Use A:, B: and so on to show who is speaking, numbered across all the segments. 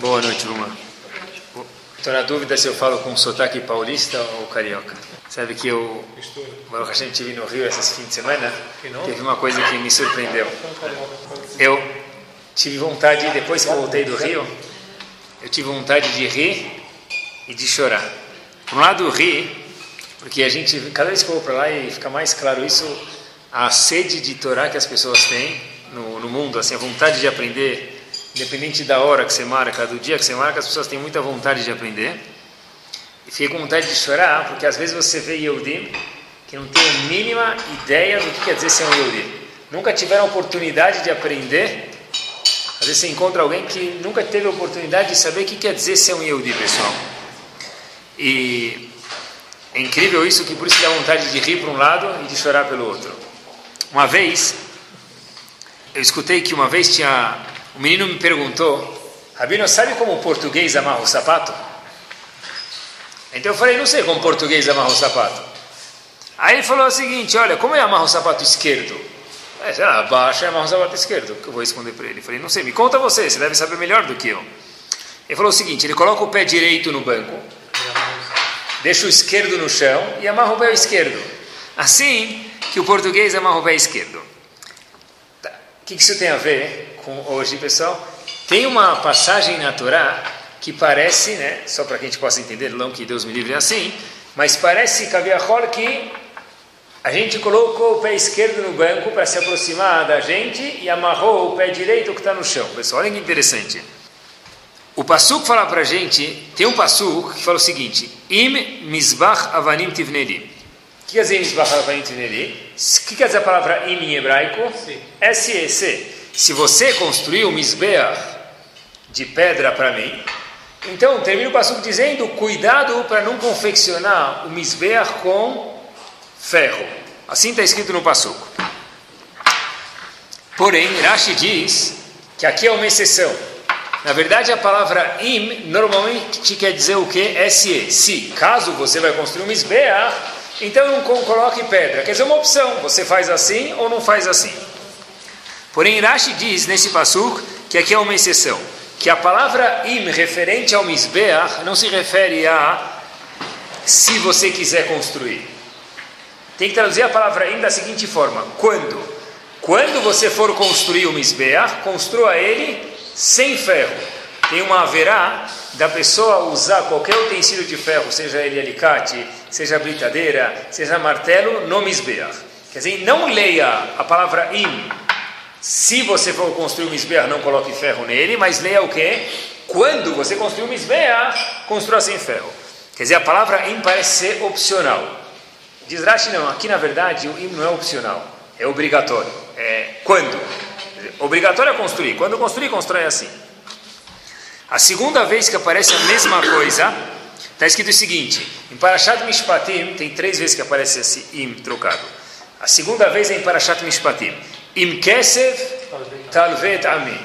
A: Boa noite, Luma. Estou na dúvida se eu falo com sotaque paulista ou carioca. Sabe que eu, Baruch Hashem, estive no Rio esse fim de semana, teve uma coisa que me surpreendeu. Eu tive vontade, depois que eu voltei do Rio, eu tive vontade de rir e de chorar. Por um lado, rir, porque a gente, cada vez que eu vou para lá e fica mais claro isso, a sede de Torá que as pessoas têm no, no mundo, assim, a vontade de aprender, independente da hora que você marca, do dia que você marca, as pessoas têm muita vontade de aprender. E fiquei com vontade de chorar, porque às vezes você vê Yehudim que não tem a mínima ideia do que quer dizer ser um Yehudim. Nunca tiveram oportunidade de aprender. Às vezes você encontra alguém que nunca teve a oportunidade de saber o que quer dizer ser um Yehudi, pessoal. E é incrível isso, que por isso dá vontade de rir por um lado e de chorar pelo outro. Uma vez, eu escutei que uma vez tinha o menino me perguntou, Rabino, sabe como o português amarra o sapato? Então eu falei, não sei como o português amarra o sapato. Aí ele falou o seguinte, olha, como é amarra o sapato esquerdo? É, sei lá, abaixa e amarra o sapato esquerdo. Que eu vou responder para ele. Eu falei, não sei, me conta você, você deve saber melhor do que eu. Ele falou o seguinte, ele coloca o pé direito no banco, deixa o esquerdo no chão e amarra o pé esquerdo. Assim que o português amarra o pé esquerdo. Tá. O que isso tem a ver com hoje, pessoal, tem uma passagem na Torá que parece, né, só para que a gente possa entender, não que Deus me livre assim, mas parece, Kaviahol, que a gente colocou o pé esquerdo no banco para se aproximar da gente e amarrou o pé direito que está no chão. Pessoal, olha que interessante. O Passuk fala para a gente, tem um Passuk que fala o seguinte, Im Mizbach Avanim Tivneri. O que quer dizer Mizbach Avanim Tivneri? O que quer dizer a palavra Im em hebraico? S-E-C se você construir um misbeach de pedra para mim, então termina o passo dizendo, cuidado para não confeccionar o misbeach com ferro. Assim está escrito no passuco. Porém, Rashi diz que aqui é uma exceção. Na verdade, a palavra im normalmente quer dizer o que? Se. Se, caso você vai construir um misbeach, então não coloque pedra. Quer dizer, uma opção. Você faz assim ou não faz assim. Porém, Rashi diz nesse passuk que aqui é uma exceção, que a palavra im referente ao misbeach não se refere a se você quiser construir. Tem que traduzir a palavra im da seguinte forma: quando? Quando você for construir o misbeach, construa ele sem ferro. Tem uma haverá da pessoa usar qualquer utensílio de ferro, seja ele alicate, seja britadeira, seja martelo, no misbeach. Quer dizer, não leia a palavra im se você for construir um Mizbeah, não coloque ferro nele, mas leia o quê? Quando você construir um Mizbeah, construa sem ferro. Quer dizer, a palavra im parece ser opcional. Diz Rashi, não, aqui na verdade o im não é opcional, é obrigatório. É quando? Obrigatório é construir. Quando construir, constrói assim. A segunda vez que aparece a mesma coisa, está escrito o seguinte: em Parashat Mishpatim, tem três vezes que aparece esse im trocado. A segunda vez é em Parashat Mishpatim. Im kesev talvet ami.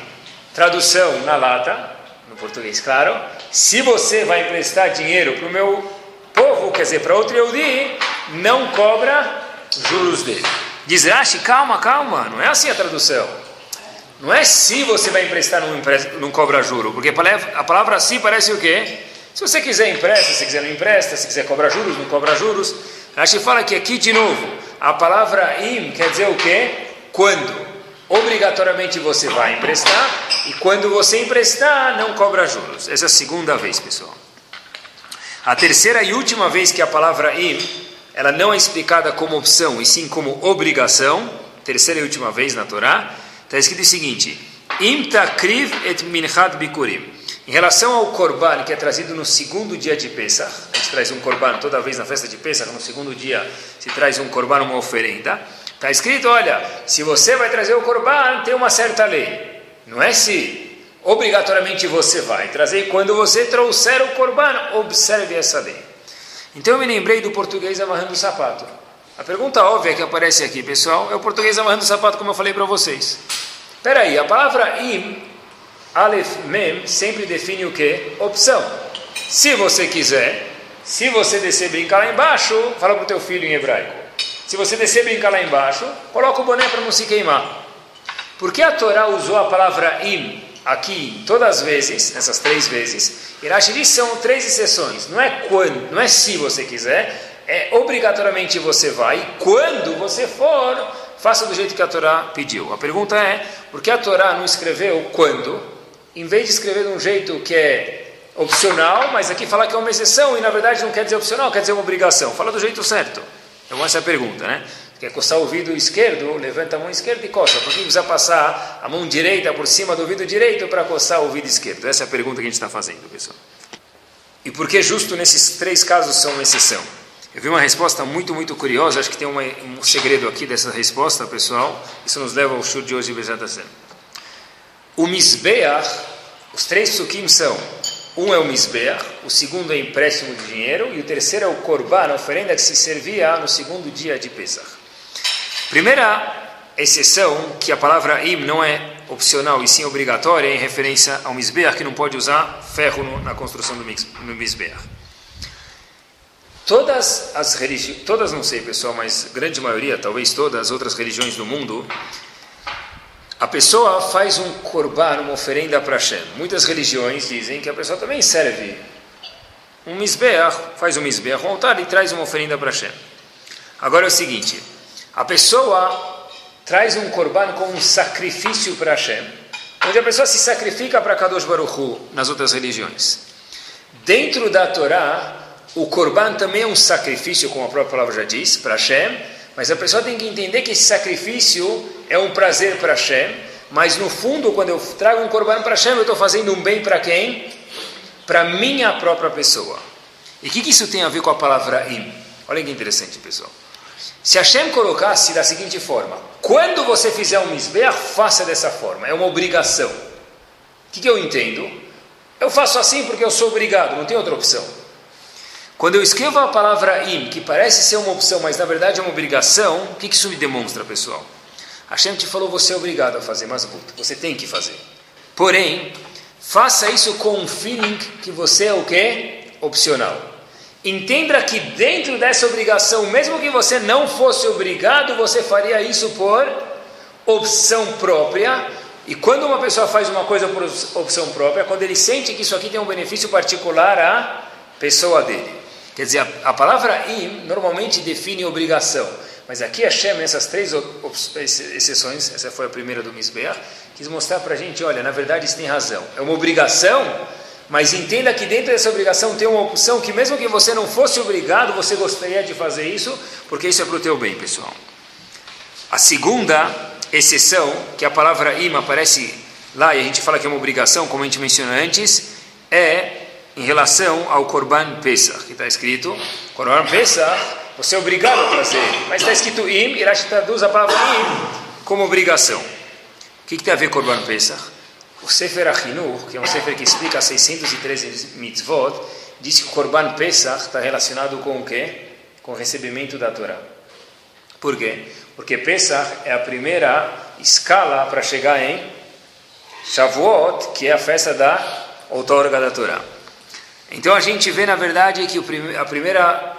A: Tradução na lata, no português, claro. Se você vai emprestar dinheiro para o meu povo, quer dizer, para outro Yehudi, não cobra juros dele. Diz Rashi, calma, calma, não é assim a tradução. Não é se você vai emprestar, não, empresta, não cobra juro, porque a palavra, si parece o quê? Se você quiser empresta, se quiser não empresta, se quiser cobrar juros, não cobra juros. Rashi fala que aqui de novo, a palavra im quer dizer o quê? Quando obrigatoriamente você vai emprestar e quando você emprestar não cobra juros. Essa é a segunda vez, pessoal. A terceira e última vez que a palavra im, ela não é explicada como opção e sim como obrigação, terceira e última vez na Torá, está escrito o seguinte: im takriv et minchat bikurim. Em relação ao korban que é trazido no segundo dia de Pesach, a gente traz um korban toda vez na festa de Pesach, no segundo dia se traz um korban, uma oferenda. Está escrito, olha, se você vai trazer o corban, tem uma certa lei. Não é se obrigatoriamente você vai trazer. Quando você trouxer o corban, observe essa lei. Então eu me lembrei do português amarrando o sapato. A pergunta óbvia que aparece aqui, pessoal, é o português amarrando o sapato, como eu falei para vocês. Espera aí, a palavra im, alef, mem, sempre define o que? Opção. Se você quiser, se você descer brincar lá embaixo, fala para o teu filho em hebraico. Se você descer brincar lá embaixo, coloca o boné para não se queimar. Por que a Torá usou a palavra im aqui, todas as vezes, nessas três vezes, e Rashi diz são três exceções. Não é quando, não é se você quiser, é obrigatoriamente você vai. Quando você for, faça do jeito que a Torá pediu. A pergunta é, por que a Torá não escreveu quando, em vez de escrever de um jeito que é opcional, mas aqui fala que é uma exceção e na verdade não quer dizer opcional, quer dizer uma obrigação. Fala do jeito certo. Então essa é a pergunta, né? Quer coçar o ouvido esquerdo, levanta a mão esquerda e coça. Por que precisa passar a mão direita por cima do ouvido direito para coçar o ouvido esquerdo? Essa é a pergunta que a gente está fazendo, pessoal. E por que justo nesses três casos são uma exceção? Eu vi uma resposta muito, muito curiosa, acho que tem um segredo aqui dessa resposta, pessoal. Isso nos leva ao show de hoje, Bezat Hashem. O Mizbeach, os três psukim são, um é o Mizbeach, o segundo é empréstimo de dinheiro, e o terceiro é o Korban, a oferenda que se servia no segundo dia de Pesach. Primeira exceção, que a palavra im não é opcional e sim obrigatória, é em referência ao Mizbeach, que não pode usar ferro no, na construção do Mizbeach. Todas as religiões, todas não sei pessoal, mas grande maioria, talvez todas as outras religiões do mundo, a pessoa faz um korban, uma oferenda para Hashem. Muitas religiões dizem que a pessoa também serve um misbeach, faz um misbeach, um altar e traz uma oferenda para Hashem. Agora é o seguinte, a pessoa traz um korban como um sacrifício para Hashem, onde a pessoa se sacrifica para Kadosh Baruch Hu, nas outras religiões. Dentro da Torá, o Korban também é um sacrifício, como a própria palavra já diz, para Hashem, mas a pessoa tem que entender que esse sacrifício é um prazer para Hashem, mas no fundo, quando eu trago um Korban para Hashem, eu estou fazendo um bem para quem? Para minha própria pessoa. E o que, que, isso tem a ver com a palavra im? Olha que interessante, pessoal. Se Hashem colocasse da seguinte forma: quando você fizer um misbeach, faça dessa forma, é uma obrigação. O que, que eu entendo? Eu faço assim porque eu sou obrigado, não tem outra opção. Quando eu escrevo a palavra im, que parece ser uma opção, mas na verdade é uma obrigação, o que isso me demonstra, pessoal? Hashem te falou, você é obrigado a fazer, mas você tem que fazer. Porém, faça isso com um feeling que você é o quê? Opcional. Entenda que dentro dessa obrigação, mesmo que você não fosse obrigado, você faria isso por opção própria. E quando uma pessoa faz uma coisa por opção própria, quando ele sente que isso aqui tem um benefício particular à pessoa dele. Quer dizer, a, a palavra im normalmente define obrigação, mas aqui Hashem, nessas três exceções, essa foi a primeira do Misbeach, quis mostrar para a gente, olha, na verdade isso tem razão, é uma obrigação, mas entenda que dentro dessa obrigação tem uma opção que mesmo que você não fosse obrigado, você gostaria de fazer isso, porque isso é para o teu bem, pessoal. A segunda exceção, que a palavra im aparece lá, e a gente fala que é uma obrigação, como a gente mencionou antes, é em relação ao Korban Pesach, que está escrito, Korban Pesach, você é obrigado a trazer, mas está escrito Im, Rashi traduz a palavra Im como obrigação. O que, que tem a ver com Korban Pesach? O Sefer Achinuch, que é um Sefer que explica 613 mitzvot, diz que o Korban Pesach está relacionado com o quê? Com o recebimento da Torá. Por quê? Porque Pesach é a primeira escala para chegar em Shavuot, que é a festa da outorga da Torá. Então a gente vê na verdade que a primeira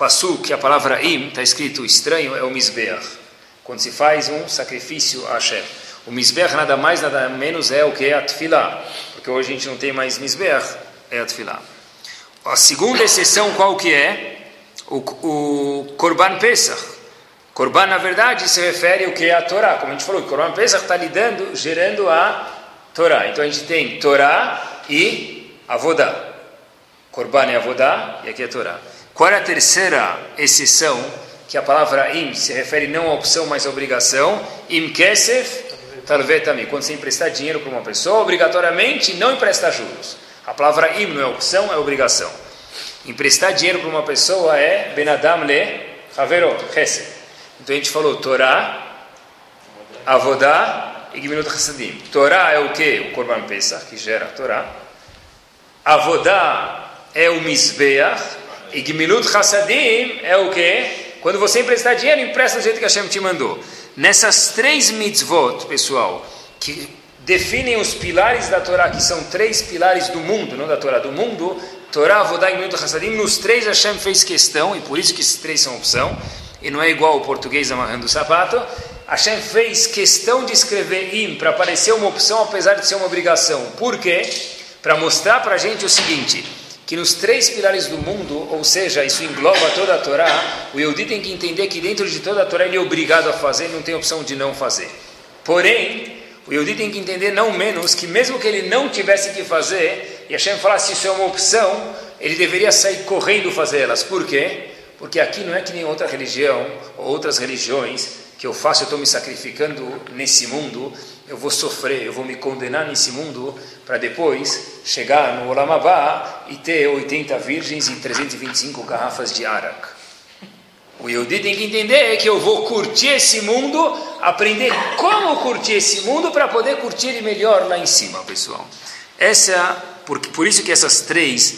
A: passo que a palavra im está escrito estranho é o misbeach, quando se faz um sacrifício a Hashem. O misbeach nada mais nada menos é o que é a porque hoje a gente não tem mais misbeach, é a. A segunda exceção qual que é? O, o Korban Pesach. Korban, na verdade, se refere ao que é a Torá. Como a gente falou, o Korban Pesach está lidando, gerando a Torá. Então a gente tem Torá e Avodá. Korban é Avodá e aqui é Torá. Qual é a terceira exceção que a palavra im se refere não à opção, mas à obrigação? Im kesef talvetami. Quando você emprestar dinheiro para uma pessoa, obrigatoriamente não empresta juros. A palavra im não é opção, é obrigação. Emprestar dinheiro para uma pessoa é benadam le havero. Então a gente falou Torá, Avodá e Gminut Chassadim. Torá é o que? O Korban Pesach, que gera a Torá. Avodá é o Mizbeach, e Gmilut Hassadim é o que? Quando você emprestar dinheiro, empresta do jeito que Hashem te mandou. Nessas três mitzvot, pessoal, que definem os pilares da Torá, que são três pilares do mundo, não da Torá, do mundo, Torá, Avodá e Gmilut Hassadim, nos três Hashem fez questão, e por isso que esses três são opção, e não é igual o português amarrando o sapato, Hashem fez questão de escrever im para parecer uma opção, apesar de ser uma obrigação. Por quê? Para mostrar para a gente o seguinte, que nos três pilares do mundo, ou seja, isso engloba toda a Torá, o Yehudi tem que entender que dentro de toda a Torá ele é obrigado a fazer, não tem opção de não fazer. Porém, o Yehudi tem que entender não menos que mesmo que ele não tivesse que fazer, e Hashem falasse isso é uma opção, ele deveria sair correndo fazer elas. Por quê? Porque aqui não é que nem outra religião ou outras religiões que eu faço, eu estou me sacrificando nesse mundo, eu vou sofrer, eu vou me condenar nesse mundo para depois chegar no Olamabá e ter 80 virgens e 325 garrafas de arak. O Yehudi tem que entender que eu vou curtir esse mundo, aprender como curtir esse mundo para poder curtir ele melhor lá em cima, pessoal. Essa, por, por isso que essas três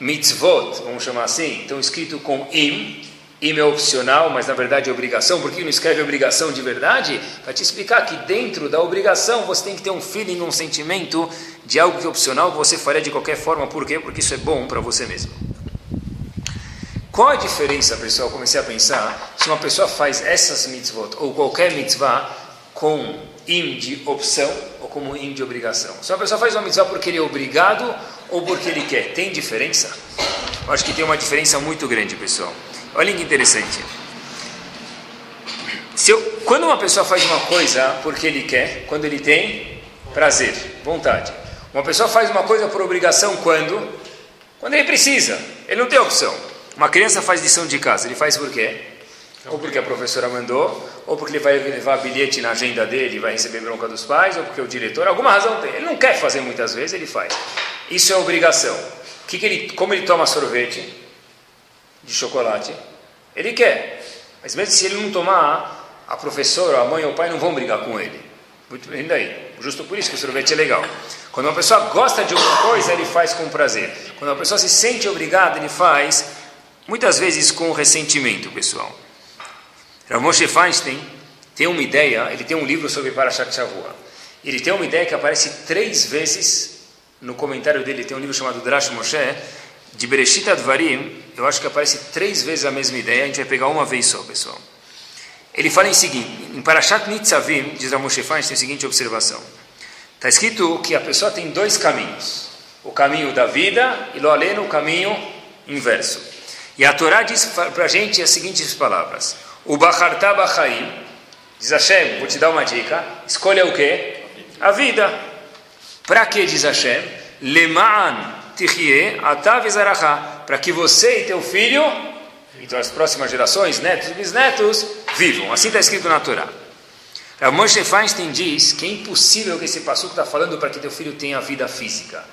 A: mitzvot, vamos chamar assim, estão escritos com im, im é opcional, mas na verdade é obrigação. Por que não escreve obrigação de verdade? Para te explicar que dentro da obrigação você tem que ter um feeling, um sentimento de algo que é opcional, que você faria de qualquer forma. Por quê? Porque isso é bom para você mesmo. Qual a diferença, pessoal? Comecei a pensar, se uma pessoa faz essas mitzvot, ou qualquer mitzvah, com im de opção, ou como im de obrigação. Se uma pessoa faz uma mitzvah porque ele é obrigado, ou porque ele quer? Tem diferença? Eu acho que tem uma diferença muito grande, pessoal. Olha que interessante. Se eu, quando uma pessoa faz uma coisa porque ele quer, quando ele tem prazer, vontade. Uma pessoa faz uma coisa por obrigação quando? Quando ele precisa. Ele não tem opção. Uma criança faz lição de casa, ele faz por quê? Ou porque a professora mandou, ou porque ele vai levar bilhete na agenda dele e vai receber bronca dos pais, ou porque o diretor, alguma razão tem. Ele não quer fazer muitas vezes, ele faz. Isso é obrigação. Que que ele, como ele toma sorvete de chocolate? Ele quer. Mas mesmo se ele não tomar, a professora, a mãe ou o pai não vão brigar com ele. Muito bem daí. Justo por isso que o sorvete é legal. Quando uma pessoa gosta de alguma coisa, ele faz com prazer. Quando uma pessoa se sente obrigada, ele faz, muitas vezes com ressentimento, pessoal. Rav Moshe Feinstein tem uma ideia, ele tem um livro sobre Parashat Shavua. Ele tem uma ideia que aparece três vezes no comentário dele, tem um livro chamado Drash Moshe, de Bereshit Advarim, eu acho que aparece três vezes a mesma ideia, a gente vai pegar uma vez só, pessoal. Ele fala em seguinte, em Parashat Nitzavim, diz a Moshe Feinstein, tem a seguinte observação. Está escrito que a pessoa tem dois caminhos. O caminho da vida e, lo aleno, o caminho inverso. E a Torá diz para a gente as seguintes palavras. O Bacharta Bachaim, diz Hashem, vou te dar uma dica, escolha o quê? A vida. Para que diz Hashem? Leman Para que você e teu filho, e as próximas gerações, netos e bisnetos, vivam. Assim está escrito na Torá. A Moshe Feinstein diz que é impossível que esse passuco está falando para que teu filho tenha vida física.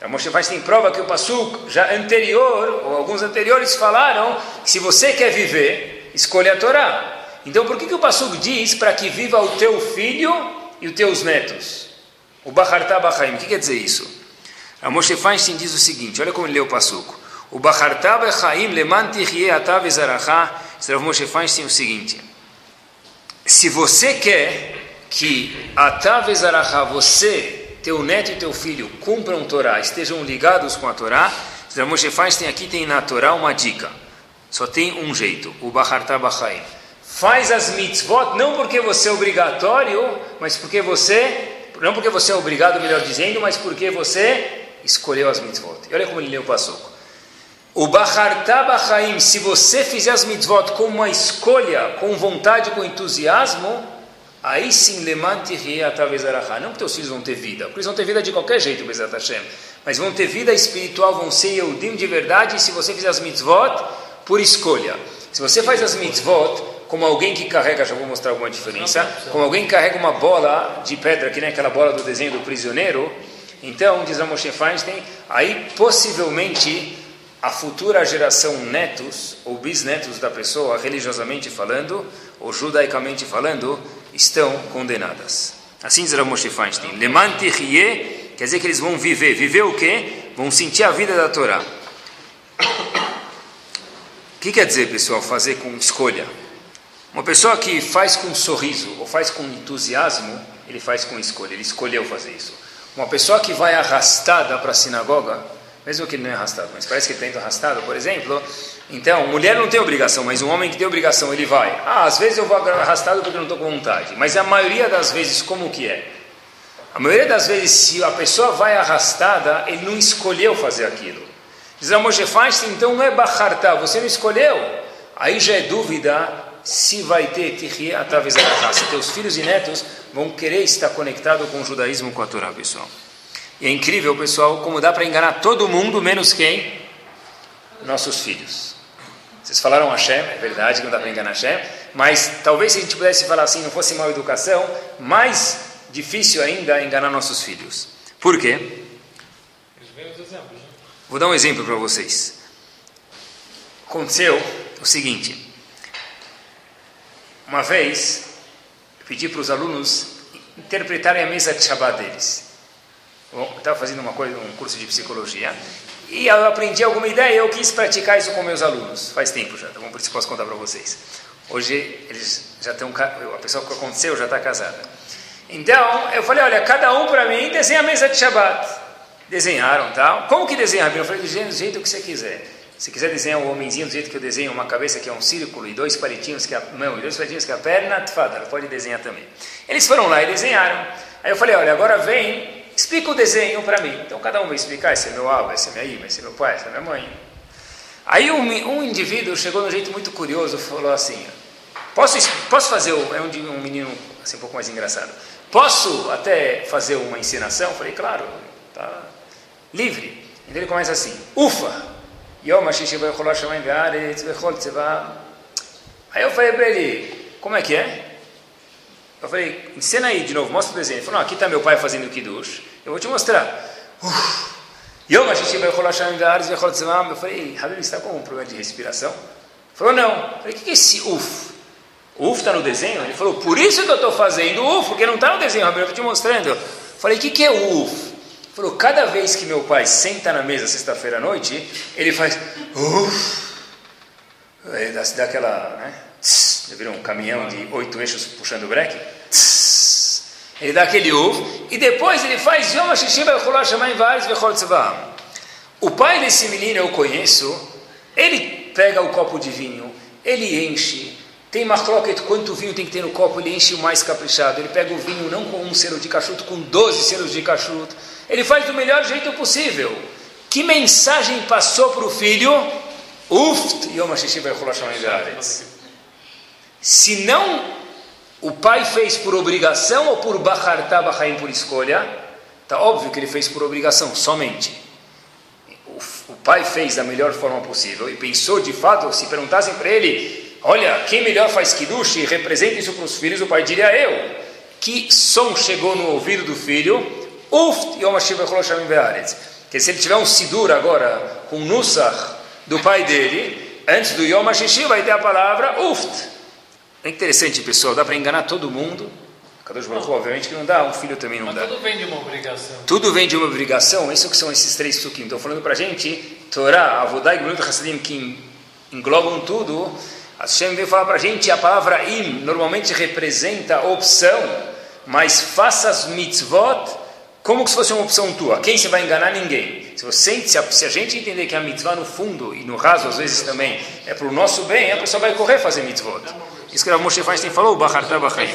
A: A Moshe Feinstein prova que o passuco já anterior, ou alguns anteriores, falaram que se você quer viver, escolha a Torá. Então por que, que o passuco diz para que viva o teu filho e os teus netos? O Bachartá Bachaim, o que quer dizer isso? A Moshe Feinstein diz o seguinte, olha como ele lê o passuco. O Bachartá Bachaim leman tichie atav ezarachá, Rav Moshe Feinstein o seguinte, se você quer que atav ezarachá, você, teu neto e teu filho, cumpram Torá, estejam ligados com a Torá, Rav Moshe Feinstein aqui tem na Torá uma dica. Só tem um jeito, o Bachartá Bachaim. Faz as mitzvot não porque você é obrigatório, mas porque você não porque você é obrigado, melhor dizendo, mas porque você escolheu as mitzvot. E olha como ele leu o passuco. O Bachartá Bachaim, se você fizer as mitzvot com uma escolha, com vontade, com entusiasmo, aí sim, lemante Não que teus filhos vão ter vida, porque eles vão ter vida de qualquer jeito, mas vão ter vida espiritual, vão ser Eudim de verdade, se você fizer as mitzvot por escolha. Se você faz as mitzvot como alguém que carrega, já vou mostrar alguma diferença, como alguém que carrega uma bola de pedra, que nem aquela bola do desenho do prisioneiro, então, diz a Moshe Feinstein, aí possivelmente a futura geração netos ou bisnetos da pessoa, religiosamente falando, ou judaicamente falando, estão condenadas. Assim diz a Moshe Feinstein. Lemante quer dizer que eles vão viver. Viver o quê? Vão sentir a vida da Torá. O que quer dizer, pessoal, fazer com escolha? Uma pessoa que faz com sorriso ou faz com entusiasmo, ele faz com escolha, ele escolheu fazer isso. Uma pessoa que vai arrastada para a sinagoga, mesmo que ele não é arrastado, mas parece que ele está arrastado, por exemplo, Então, mulher não tem obrigação, mas um homem que tem obrigação, ele vai. Ah, às vezes eu vou arrastado porque não estou com vontade. Mas a maioria das vezes, como que é? A maioria das vezes, se a pessoa vai arrastada, ele não escolheu fazer aquilo. Diz a Moshe Feinstein, então não é bachartá, você não escolheu. Aí já é dúvida se vai ter tirria através da raça. Teus filhos e netos vão querer estar conectados com o judaísmo, com a Torá, pessoal. E é incrível, pessoal, como dá para enganar todo mundo, menos quem? Nossos filhos. Vocês falaram Hashem, é verdade que não dá para enganar Hashem, mas talvez se a gente pudesse falar assim, não fosse mal educação, mais difícil ainda enganar nossos filhos. Por quê? Vou dar um exemplo para vocês. Aconteceu o seguinte: uma vez eu pedi para os alunos interpretarem a mesa de Shabbat deles. Estava fazendo uma coisa, um curso de psicologia e eu aprendi alguma ideia e eu quis praticar isso com meus alunos. Faz tempo já, bom? Por isso posso contar para vocês. Hoje eles já estão, a pessoa que aconteceu já está casada. Então eu falei, olha, cada um para mim desenha a mesa de Shabbat. Desenharam, tá? Como que desenha? Eu falei, do jeito que você quiser. Se quiser desenhar um homenzinho do jeito que eu desenho, uma cabeça que é um círculo e dois palitinhos que é a mão e dois palitinhos que é a perna, tfada, pode desenhar também. Eles foram lá e desenharam. Aí eu falei, olha, agora vem explica o desenho para mim. Então cada um vai explicar, esse é meu avô, esse é minha irmã, esse é meu pai, essa é minha mãe. Aí um, um indivíduo chegou de um jeito muito curioso, falou assim, posso, posso fazer, é um, um menino assim, um pouco mais engraçado, posso até fazer uma ensinação? Eu falei, claro, tá livre. Então ele começa assim, ufa, Yom Aí eu falei para ele, como é que é? Eu falei, ensina aí de novo, mostra o desenho. Ele falou, não, aqui está meu pai fazendo o Kiddush, eu vou te mostrar. Eu falei, Habib, está com um problema de respiração? Ele falou, não. Eu falei, o que é esse uf? Uf está no desenho? Ele falou, por isso que eu estou fazendo uf, porque não está no desenho, Habib, eu estou te mostrando. Eu falei, o que, que é uf? Falou, cada vez que meu pai senta na mesa sexta-feira à noite, ele faz uf. Ele dá, dá aquela, né? Já viram um caminhão de oito eixos puxando o breque? Ele dá aquele ovo e depois ele faz Yom HaShishim O pai desse menino eu conheço, ele pega o copo de vinho, ele enche, tem marcloquet, quanto vinho tem que ter no copo, ele enche o mais caprichado. Ele pega o vinho não com um selo de cachuto, com 12 selos de cachuto. Ele faz do melhor jeito possível. Que mensagem passou para o filho? Uft, se não o pai fez por obrigação ou por Bachartá Bachaim por escolha, está óbvio que ele fez por obrigação, somente. O, o, pai fez da melhor forma possível e pensou de fato, se perguntassem para ele, olha, quem melhor faz Kiddush e representa isso para os filhos, o pai diria eu. Que som chegou no ouvido do filho? Uft Yom Que se ele tiver um Sidur agora, com Nusach do pai dele, antes do Yom HaShishi vai ter a palavra Uft. É interessante, pessoal, dá para enganar todo mundo. Kadosh Baruch obviamente que não dá, um filho também não
B: Mas
A: dá.
B: tudo vem de uma obrigação.
A: Tudo vem de uma obrigação, isso que são esses três psukim. Estão falando para a gente, Torá, Avodai, Gemilut Hasadim, que englobam tudo. Hashem veio falar para a gente, a palavra im normalmente representa opção, mas faça as mitzvot como se fosse uma opção tua. Quem você vai enganar? Ninguém. Se, você, se, a, se a gente entender que a mitzvah no fundo, e no raso às vezes também, é para o nosso bem, a pessoa vai correr fazer mitzvot. Isso que o Moshe Feinstein falou, Bachartá Bachai.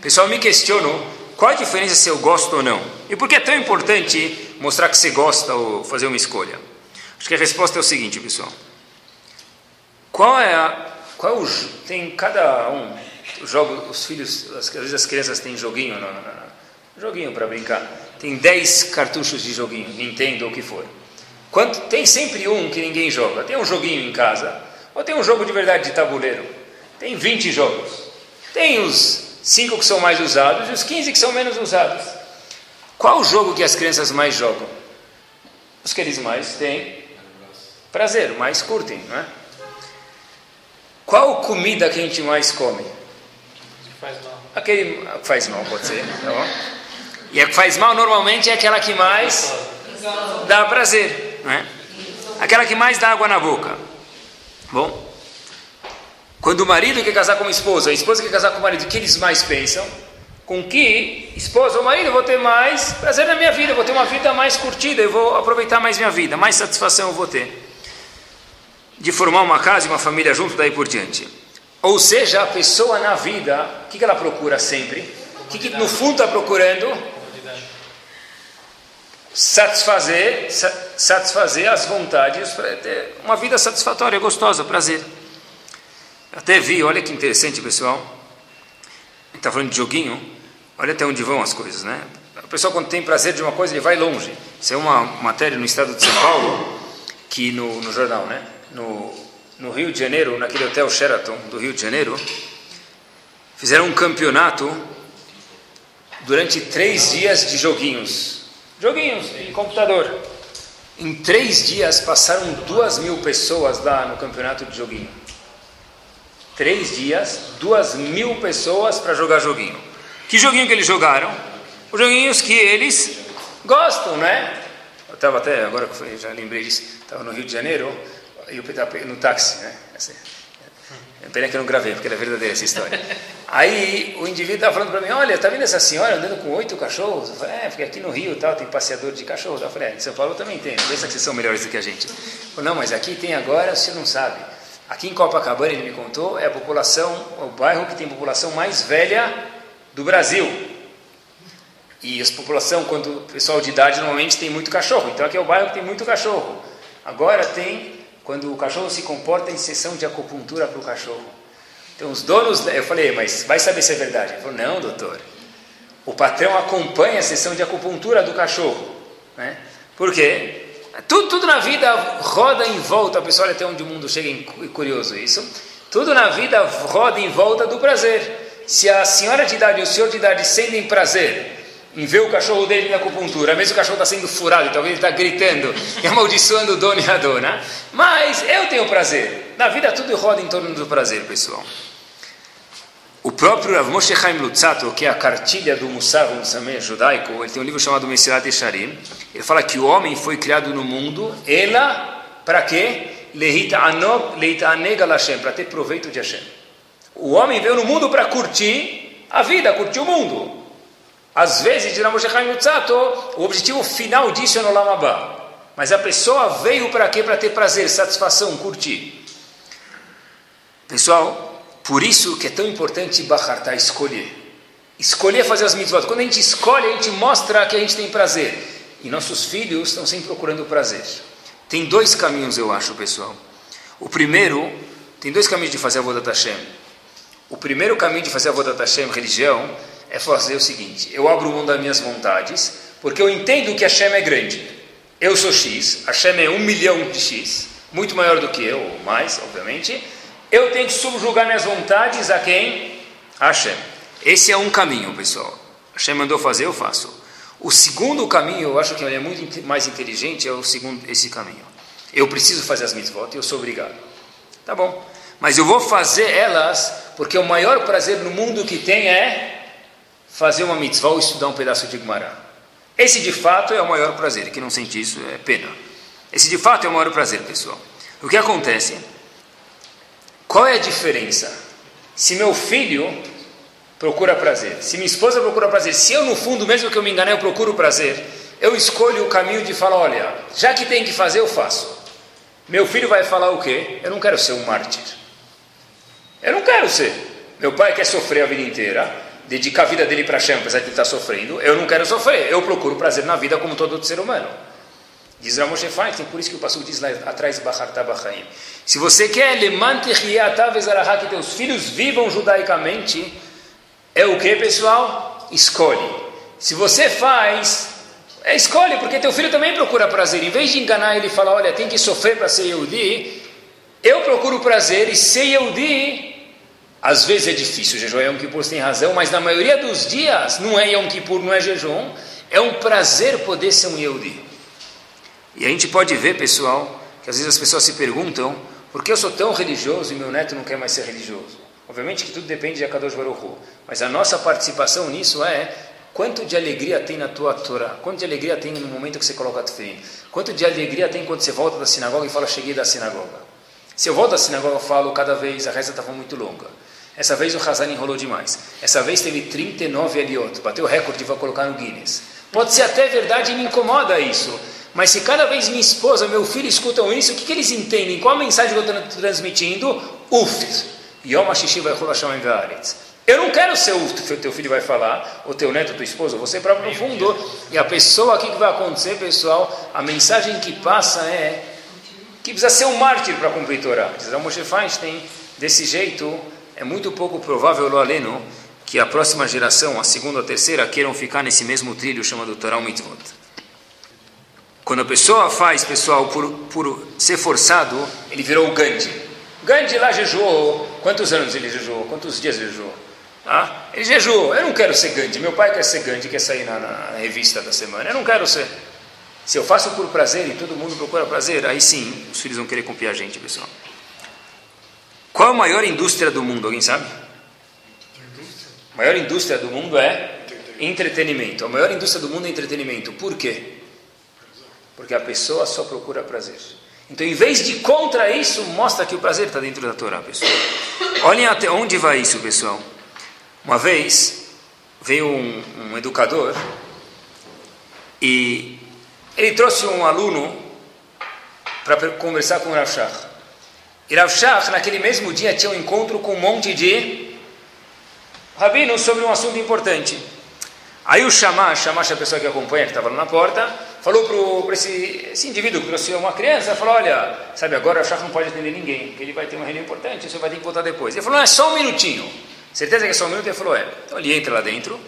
A: Pessoal, me questiono qual a diferença se eu gosto ou não. E por que é tão importante mostrar que você gosta ou fazer uma escolha? Acho que a resposta é o seguinte, pessoal. Qual é a. Qual é o, tem cada um. Jogo, os filhos, às vezes as crianças têm joguinho, não, joguinho para brincar. Tem 10 cartuchos de joguinho, Nintendo ou o que for. Quanto, tem sempre um que ninguém joga. Tem um joguinho em casa, ou tem um jogo de verdade de tabuleiro. Tem 20 jogos. Tem os 5 que são mais usados e os 15 que são menos usados. Qual o jogo que as crianças mais jogam? Os que eles mais têm prazer, mais curtem, não é? Qual comida que a gente mais come?
B: Faz mal.
A: Aquele faz mal, pode ser. Tá e a que faz mal normalmente é aquela que mais dá prazer, não é? Aquela que mais dá água na boca. Bom, quando o marido quer casar com a esposa, a esposa quer casar com o marido, o que eles mais pensam? Com que esposa ou marido eu vou ter mais prazer na minha vida, eu vou ter uma vida mais curtida, eu vou aproveitar mais minha vida, mais satisfação eu vou ter. de formar uma casa e uma família junto, daí por diante. Ou seja, a pessoa na vida, o que ela procura sempre? O que, que no fundo está procurando? Satisfazer, satisfazer as vontades para ter uma vida satisfatória, gostosa, prazer. Até vi, olha que interessante, pessoal. Está falando de joguinho. Olha até onde vão as coisas, né? O pessoal, quando tem prazer de uma coisa, ele vai longe. Isso é uma matéria no estado de São Paulo, que no, no jornal, né? No, no Rio de Janeiro, naquele hotel Sheraton do Rio de Janeiro, fizeram um campeonato durante três dias de joguinhos. Joguinhos em computador. Em três dias passaram duas mil pessoas lá no campeonato de joguinho. Três dias, duas mil pessoas para jogar joguinho. Que joguinho que eles jogaram? Os joguinhos que eles gostam, né? Eu estava até, agora que já lembrei disso, estava no Rio de Janeiro, e eu no táxi, né? Assim, pena que eu não gravei, porque era verdadeira essa história. Aí o indivíduo estava falando para mim, olha, tá vendo essa senhora andando com oito cachorros? Eu falei, é, porque aqui no Rio tal, tem passeador de cachorro. Eu falei, é, em São Paulo também tem, pensa que vocês são melhores do que a gente. Falei, não, mas aqui tem agora, você não sabe. Aqui em Copacabana, ele me contou, é a população, o bairro que tem população mais velha do Brasil. E a população, quando o pessoal de idade normalmente tem muito cachorro. Então aqui é o bairro que tem muito cachorro. Agora tem quando o cachorro se comporta em sessão de acupuntura para o cachorro. Então os donos, eu falei, mas vai saber se é verdade? Ele falou, não, doutor. O patrão acompanha a sessão de acupuntura do cachorro, né? Por quê? Tudo, tudo na vida roda em volta. Pessoal, até onde o mundo chega é curioso isso. Tudo na vida roda em volta do prazer. Se a senhora de idade e o senhor de idade sentem prazer em ver o cachorro dele na acupuntura, mesmo o cachorro está sendo furado, talvez ele está gritando e amaldiçoando o dono e a dona, mas eu tenho prazer. Na vida tudo roda em torno do prazer, pessoal. O próprio Rav Moshe Chaim Lutzato, que é a cartilha do Musar, o Musameh judaico, ele tem um livro chamado Mesirat Esharim, ele fala que o homem foi criado no mundo, ela, para quê? Leita anega Hashem, para ter proveito de Hashem. O homem veio no mundo para curtir a vida, curtir o mundo. Às vezes, diz Moshe Chaim Lutzato, o objetivo final disso é no Lamabá. Mas a pessoa veio para quê? Para ter prazer, satisfação, curtir. Pessoal, por isso que é tão importante Bahartá escolher. Escolher fazer as mitzvot. Quando a gente escolhe, a gente mostra que a gente tem prazer. E nossos filhos estão sempre procurando prazer. Tem dois caminhos, eu acho, pessoal. O primeiro, tem dois caminhos de fazer a Vodat Hashem. O primeiro caminho de fazer a Vodat Hashem, religião, é fazer o seguinte: eu abro mão das minhas vontades, porque eu entendo que Hashem é grande. Eu sou X, Hashem é um milhão de X, muito maior do que eu, ou mais, obviamente. Eu tenho que subjugar minhas vontades a quem? A Hashem. Esse é um caminho, pessoal. Hashem mandou fazer, eu faço. O segundo caminho, eu acho que é muito mais inteligente, é o segundo, esse caminho. Eu preciso fazer as mitzvot, eu sou obrigado. Tá bom. Mas eu vou fazer elas, porque o maior prazer no mundo que tem é fazer uma mitzvah ou estudar um pedaço de Gemara. Esse de fato é o maior prazer. Quem não sente isso é pena. Esse de fato é o maior prazer, pessoal. O que acontece? Qual é a diferença? Se meu filho procura prazer, se minha esposa procura prazer, se eu no fundo, mesmo que eu me engane, eu procuro prazer, eu escolho o caminho de falar: olha, já que tem que fazer, eu faço. Meu filho vai falar o quê? Eu não quero ser um mártir. Eu não quero ser. Meu pai quer sofrer a vida inteira dedicar a vida dele para Hashem, apesar de ele estar sofrendo, eu não quero sofrer, eu procuro prazer na vida como todo outro ser humano. Diz Ramoshe Feinstein, por isso que o passo diz lá atrás. Se você quer que teus filhos vivam judaicamente, é o que, pessoal? Escolhe. Se você faz, é escolhe, porque teu filho também procura prazer. Em vez de enganar ele e falar, olha, tem que sofrer para ser Yehudi, eu procuro prazer e ser Yehudi às vezes é difícil, jejum é Yom Kippur, tem razão, mas na maioria dos dias não é Yom Kippur, não é jejum, é um prazer poder ser um Yehudi. E a gente pode ver, pessoal, que às vezes as pessoas se perguntam por que eu sou tão religioso e meu neto não quer mais ser religioso. Obviamente que tudo depende de Akadosh Baruch mas a nossa participação nisso é quanto de alegria tem na tua Torá, quanto de alegria tem no momento que você coloca a tefilin, quanto de alegria tem quando você volta da sinagoga e fala cheguei da sinagoga. Se eu volto da sinagoga e falo cada vez a reza estava muito longa. Essa vez o Hazan enrolou demais. Essa vez teve 39 aliot, bateu o recorde, vai colocar no Guinness. Pode ser até verdade e me incomoda isso. Mas se cada vez minha esposa, meu filho escutam isso, o que, que eles entendem? Qual a mensagem que eu estou transmitindo? Uft. Yom HaShishi vai Eu não quero ser o que teu filho vai falar, ou teu neto, tua esposa, você próprio no fundo. E a pessoa, o que, que vai acontecer, pessoal? A mensagem que passa é que precisa ser um mártir para cumprir Torá. Diz a Moshe Feinstein, desse jeito, é muito pouco provável, lo aleno, que a próxima geração, a segunda ou a terceira, queiram ficar nesse mesmo trilho chamado Torá Mitzvot. Quando a pessoa faz, pessoal, por, por ser forçado, ele virou o Gandhi. Gandhi lá jejuou, quantos anos ele jejuou? Quantos dias ele jejuou? Ah, ele jejuou. Eu não quero ser Gandhi. Meu pai quer ser Gandhi, quer sair na, na revista da semana. Eu não quero ser. Se eu faço por prazer e todo mundo procura prazer, aí sim, os filhos vão querer copiar a gente, pessoal. Qual a maior indústria do mundo? Alguém sabe? A maior indústria do mundo é entretenimento. A maior indústria do mundo é entretenimento. Por quê? Porque a pessoa só procura prazer. Então, em vez de contra isso, mostra que o prazer está dentro da Torá, pessoal. Olhem até onde vai isso, pessoal. Uma vez veio um, um educador e ele trouxe um aluno para conversar com o Rav Shach. E Rav Shach, naquele mesmo dia, tinha um encontro com um monte de rabinos sobre um assunto importante. Aí o Shamash, Shamash é a pessoa que acompanha, que estava lá na porta, falou para esse, esse indivíduo que trouxe uma criança, falou, olha, sabe, agora o Shach não pode atender ninguém, porque ele vai ter uma reunião importante, você vai ter que voltar depois. Ele falou, não, é só um minutinho. Certeza que é só um minuto? Ele falou, é. Então ele entra lá dentro,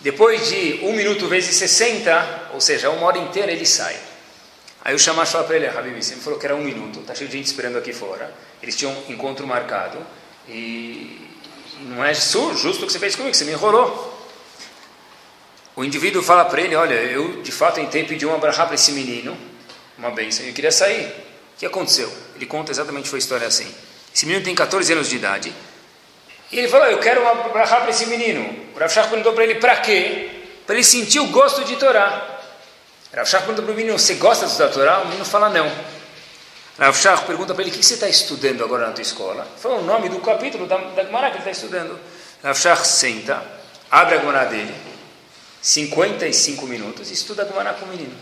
A: depois de um minuto vezes 60, ou seja, uma hora inteira, ele sai. Aí o Shamash falou para ele, Habib, você me falou que era um minuto, está cheio de gente esperando aqui fora. Eles tinham um encontro marcado e não é justo o que você fez comigo, você me enrolou. O indivíduo fala para ele, olha, eu de fato tentei pedir uma brahá para esse menino, uma bênção, eu queria sair. O que aconteceu? Ele conta exatamente foi a história assim. Esse menino tem 14 anos de idade, e ele falou: Eu quero uma brachá para esse menino. O Rav Shach perguntou para ele: Para quê? Para ele sentir o gosto de Torá. Rav Shach perguntou para o menino: Você gosta de estudar Torá? O menino fala: Não. Rav Shach pergunta para ele: O que você está estudando agora na tua escola? Fala o nome do capítulo da, da Gemara que ele está estudando. Rav Shach senta, abre a Gemara dele, 55 minutos, e estuda a Gemara com o menino.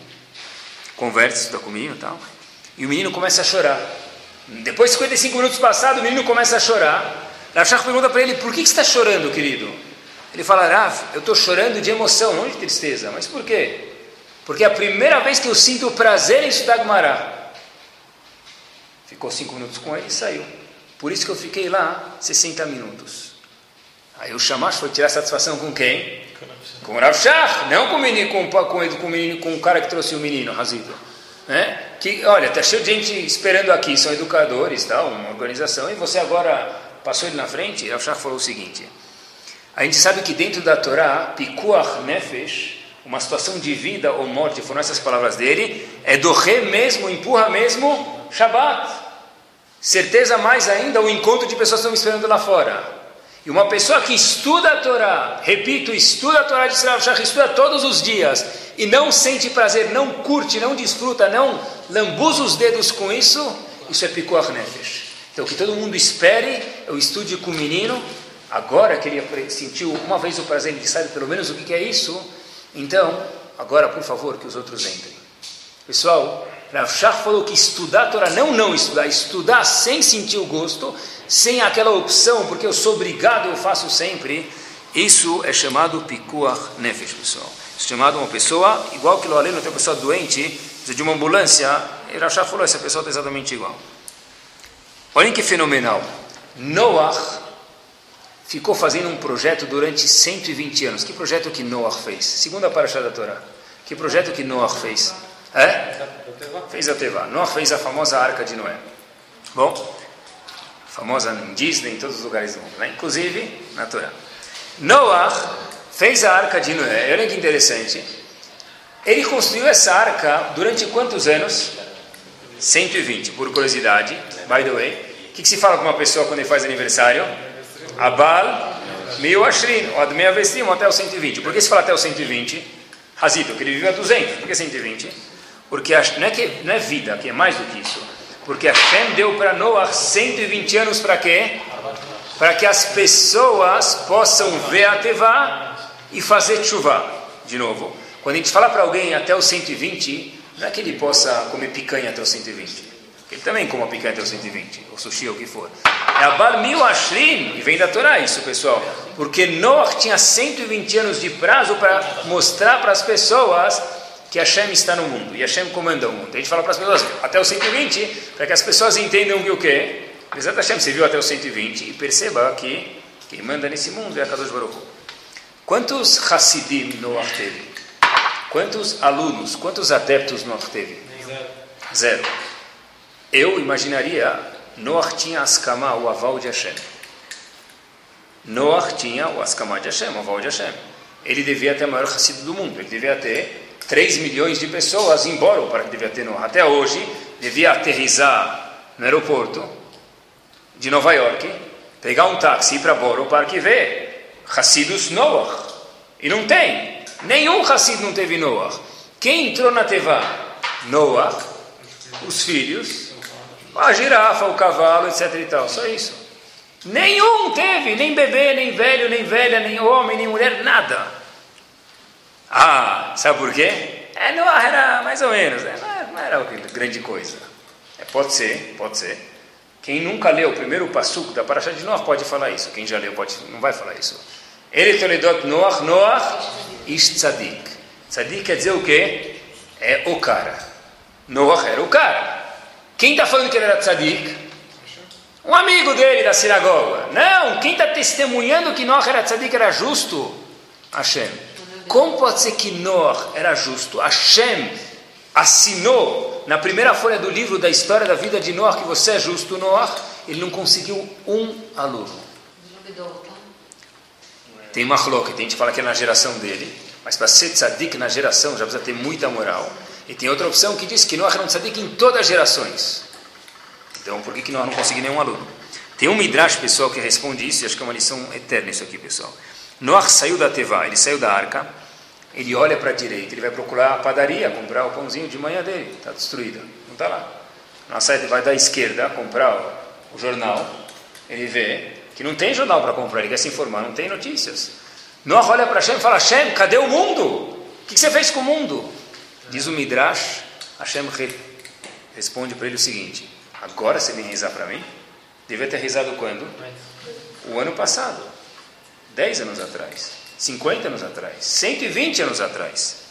A: Conversa, estuda com o menino e tal. E o menino começa a chorar. Depois de 55 minutos passados, o menino começa a chorar. Rav Shach pergunta para ele, por que, você está chorando, querido? Ele fala, Rav, eu estou chorando de emoção, não de tristeza. Mas por quê? Porque é a primeira vez que eu sinto prazer em estudar Gemara. Ficou cinco minutos com ele e saiu. Por isso que eu fiquei lá 60 minutos. Aí o Shamash foi tirar satisfação com quem? Com o Rav Shach, não com o menino, com, com, com, o menino, com o cara que trouxe o menino, Razito. Né? Que, olha, está cheio de gente esperando aqui, são educadores, tal, uma organização, e você agora passou ele na frente, Rav Shach falou o seguinte: a gente sabe que dentro da Torá, pikuach nefesh, uma situação de vida ou morte, foram essas palavras dele, é do re mesmo, empurra mesmo, Shabbat. Certeza mais ainda o encontro de pessoas que estão esperando lá fora. E uma pessoa que estuda a Torá, repito, estuda a Torá de Shach, estuda todos os dias, e não sente prazer, não curte, não desfruta, não lambuza os dedos com isso, isso é pikuach nefesh. Então, que todo mundo espere, eu estude com o menino, agora que ele sentiu uma vez o prazer, ele sabe pelo menos o que é isso, então, agora, por favor, que os outros entrem. Pessoal, Rav Shach falou que estudar a Torá, não não estudar, estudar sem sentir o gosto, sem aquela opção, porque eu sou obrigado, eu faço sempre, isso é chamado pikuach nefesh, pessoal. Isso é chamado uma pessoa, igual que lo aleno tem uma pessoa doente, precisa de uma ambulância, e Rav Shach falou, essa pessoa está exatamente igual. Olhem que fenomenal. Noah ficou fazendo um projeto durante 120 anos. Que projeto que Noah fez? Segunda paraxá da Torá. Que projeto que Noah fez? É? Fez a Teva. Noah fez a famosa Arca de Noé. Bom, famosa em Disney, em todos os lugares do mundo, né? inclusive na Torá. Noah fez a Arca de Noé. Olha que interessante. Ele construiu essa arca durante quantos anos? 120, por curiosidade, by the way. O que, que se fala com uma pessoa quando ele faz aniversário? Abal Mil Ashrin, ou Admei Avestim, até o 120. Por que se fala até o 120? Razito, que ele vive a 200. Por que 120? Porque não é, que, não é vida, que é mais do que isso. Porque Hashem deu para Noah 120 anos para quê? Para que as pessoas possam ver a Tevá e fazer chuva. De novo, quando a gente fala para alguém até os 120, Não é que ele possa comer picanha até os 120. Ele também come a picanha até os 120, ou sushi, ou o que for. É a Bar Mil Ashrin, e vem da Torá isso, pessoal. Porque Noah tinha 120 anos de prazo para mostrar para as pessoas que Hashem está no mundo, e Hashem comanda o mundo. A gente fala para as pessoas, até os 120, para que as pessoas entendam que o quê? Exato Hashem, você viu até os 120, e perceba que quem manda nesse mundo é a Kadosh Baruch Quantos Hassidim Noah teve? Quantos alunos, quantos adeptos Noah teve? Zero. Zero. Eu imaginaria, Noah tinha Askama, o aval de Hashem. Noah tinha o Askama de Hashem, o aval de Hashem. Ele devia ter o maior Hassido do mundo, ele devia ter 3 milhões de pessoas em Boro para que devia ter Noah. Até hoje, devia aterrizar no aeroporto de Nova York, pegar um táxi e ir para Boro para que ver Hassidus Noah. E não tem. Nenhum Hassid não teve Noah. Quem entrou na Tevá? Noah, os filhos, a girafa, o cavalo, etc e tal. Só isso. Nenhum teve, nem bebê, nem velho, nem velha, nem homem, nem mulher, nada. Ah, sabe por quê? É, Noah era mais ou menos, né? não, era, não era grande coisa. É, pode ser, pode ser. Quem nunca leu o primeiro passuco da Parashat de Noah pode falar isso. Quem já leu pode, não vai falar isso. Ele toledot Noah, Noah ish tzadik. Tzadik quer dizer o quê? É o cara. Noah era o cara. Quem está falando que ele era tzadik? Um amigo dele da sinagoga. Não, quem está testemunhando que Noah era tzadik era justo? Hashem. Como pode ser que Noah era justo? Hashem assinou na primeira folha do livro da história da vida de Noah que você é justo, Noah. Ele não conseguiu um aluno. Tem uma que a gente fala que é na geração dele, mas para ser tzadik na geração já precisa ter muita moral. E tem outra opção que diz que Noah era um tzadik em todas as gerações. Então, por que, que Noah não conseguiu nenhum aluno? Tem um midrash, pessoal, que responde isso, e acho que é uma lição eterna isso aqui, pessoal. Noah saiu da Tevá, ele saiu da arca, ele olha para a direita, ele vai procurar a padaria, comprar o pãozinho de manhã dele, está destruída, não está lá. Na saída vai da esquerda comprar o jornal, ele vê que não tem jornal para comprar, ele quer se informar, não tem notícias. Noah olha para Hashem e fala, Hashem, cadê o mundo? O que você fez com o mundo? Diz o Midrash, Hashem responde para ele o seguinte: Agora você vem rezar para mim? Devia ter rezado quando? O ano passado, 10 anos atrás, 50 anos atrás, 120 anos atrás.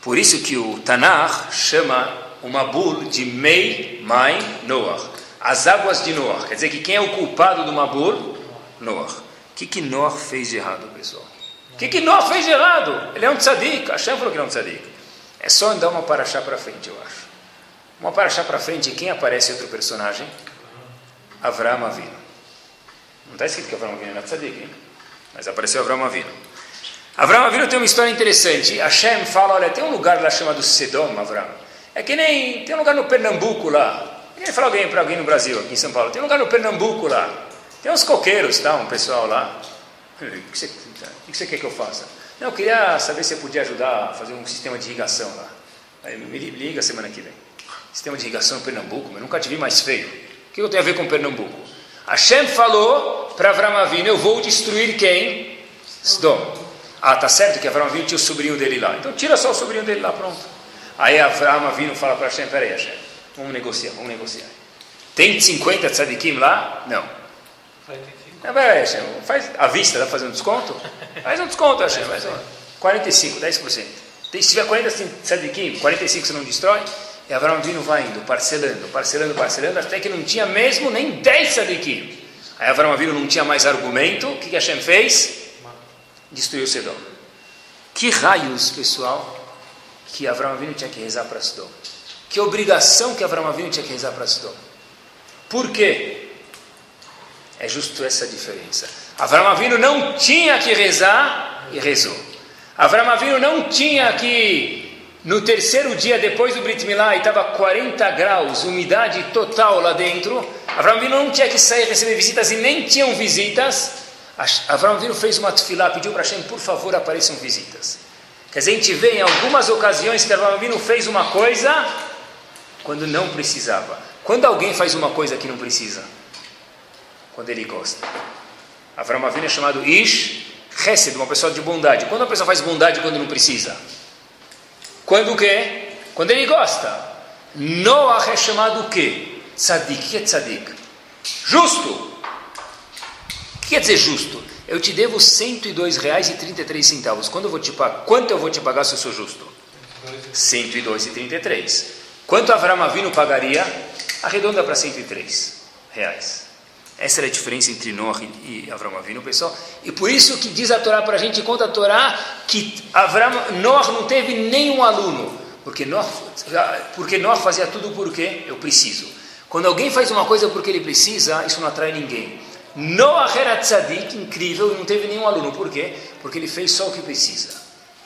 A: Por isso que o Tanakh chama o Mabul de Mei Mai Noah, as águas de Noah. Quer dizer que quem é o culpado do Mabul? Noah. O que, que Noah fez de errado, pessoal? Que, que Noah fez de errado? Ele é um tzadik. Hashem falou que ele é um tzadik. É só andar uma paraxá para frente, eu acho. Uma paraxá para frente, quem aparece outro personagem? Avram Avinu. Não está escrito que Avram Avinu era tzadik, hein? Mas apareceu Avram Avinu. Avram Avinu tem uma história interessante. Hashem fala, olha, tem um lugar lá chamado Sedom, Avram. É que nem, tem um lugar no Pernambuco lá. Quem fala alguém para alguém no Brasil, aqui em São Paulo. Tem um lugar no Pernambuco lá. Tem uns coqueiros, tá? Um pessoal lá. Você o que você quer que eu faça? Não, eu queria saber se você podia ajudar a fazer um sistema de irrigação lá. Aí me liga semana que vem. Sistema de irrigação em Pernambuco, mas nunca te vi mais feio. O que eu tenho a ver com Pernambuco? Hashem falou para Avram Avinu, eu vou destruir quem? Sdom. Ah, tá certo que Avram Avinu tinha o sobrinho dele lá. Então tira só o sobrinho dele lá, pronto. Aí Avram Avinu fala para Hashem, peraí Hashem, vamos negociar, vamos negociar. Tem 50 tzadikim lá? Não. É, faz a vista, fazer um desconto? Faz um desconto, Hashem, faz um, 45, 10%. Se tiver 40 sadiquim, 45 você não destrói, e Abraão vindo vai indo, parcelando, parcelando, parcelando, até que não tinha mesmo nem 10 sadiquim. Aí Abraão vindo não tinha mais argumento, o que, que Hashem fez? Destruiu Sedom. Que raios, pessoal, que Abraão vindo tinha que rezar para Sedom? Que obrigação que Abraão vindo tinha que rezar para Sedom? Por quê? É justo essa diferença. Avram Avinu não tinha que rezar e rezou. Avram Avinu não tinha que, no terceiro dia depois do Brit Milá, e estava 40 graus, umidade total lá dentro, Avram Avinu não tinha que sair receber visitas e nem tinham visitas. Avram Avinu fez uma tefilá, pediu para Hashem, por favor, apareçam visitas. Quer dizer, a gente vê em algumas ocasiões que Avram Avinu fez uma coisa quando não precisava. Quando alguém faz uma coisa que não precisa? Quando ele gosta. Avram Avinu é chamado Ish Hesed, uma pessoa de bondade. Quando a pessoa faz bondade quando não precisa? Quando o quê? quando ele gosta. Noah é chamado o quê? Tzadik. O que é tzadik? Justo. O que quer dizer justo? Eu te devo 102 reais e 33 centavos. Quando eu vou te pagar? Quanto eu vou te pagar se eu sou justo? 102 e 33. Quanto Avram Avinu pagaria? Arredonda para 103 reais. Essa era a diferença entre Noah e Avram Avinu, pessoal. E por isso que diz a Torá para a gente, conta a Torá, que Avram, Noah não teve nenhum aluno. Porque Noah, porque fazia tudo porque eu preciso. Quando alguém faz uma coisa porque ele precisa, isso não atrai ninguém. Noah era tzadik, incrível, e não teve nenhum aluno. Por quê? Porque ele fez só o que precisa.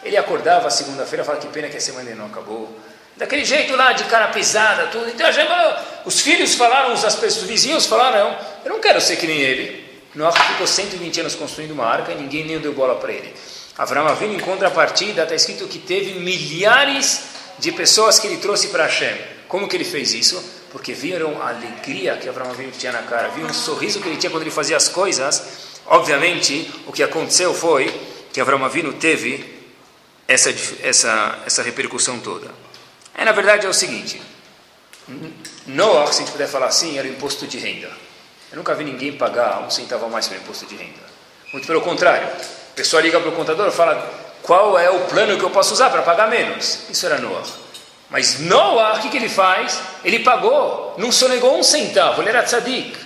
A: Ele acordava segunda-feira, falava que pena que a semana não acabou. Daquele jeito lá, de cara pesada, tudo. Então a gente falou, os filhos falaram, os, os vizinhos falaram, eu não quero ser que nem ele. Noah ficou 120 anos construindo uma arca e ninguém nem deu bola para ele. Avram Avinu, em contrapartida, está escrito que teve milhares de pessoas que ele trouxe para Hashem. Como que ele fez isso? Porque viram a alegria que Avram Avinu tinha na cara, viram o sorriso que ele tinha quando ele fazia as coisas. Obviamente, o que aconteceu foi que Avram Avinu teve essa, essa, essa repercussão toda. É, na verdade, é o seguinte: Noah, se a gente puder falar assim, era o imposto de renda. Eu nunca vi ninguém pagar um centavo a mais pelo imposto de renda. Muito pelo contrário. A pessoa liga para o contador e fala: qual é o plano que eu posso usar para pagar menos? Isso era Noah. Mas Noah, o que, que ele faz? Ele pagou, não sonegou um centavo, ele era tzadik.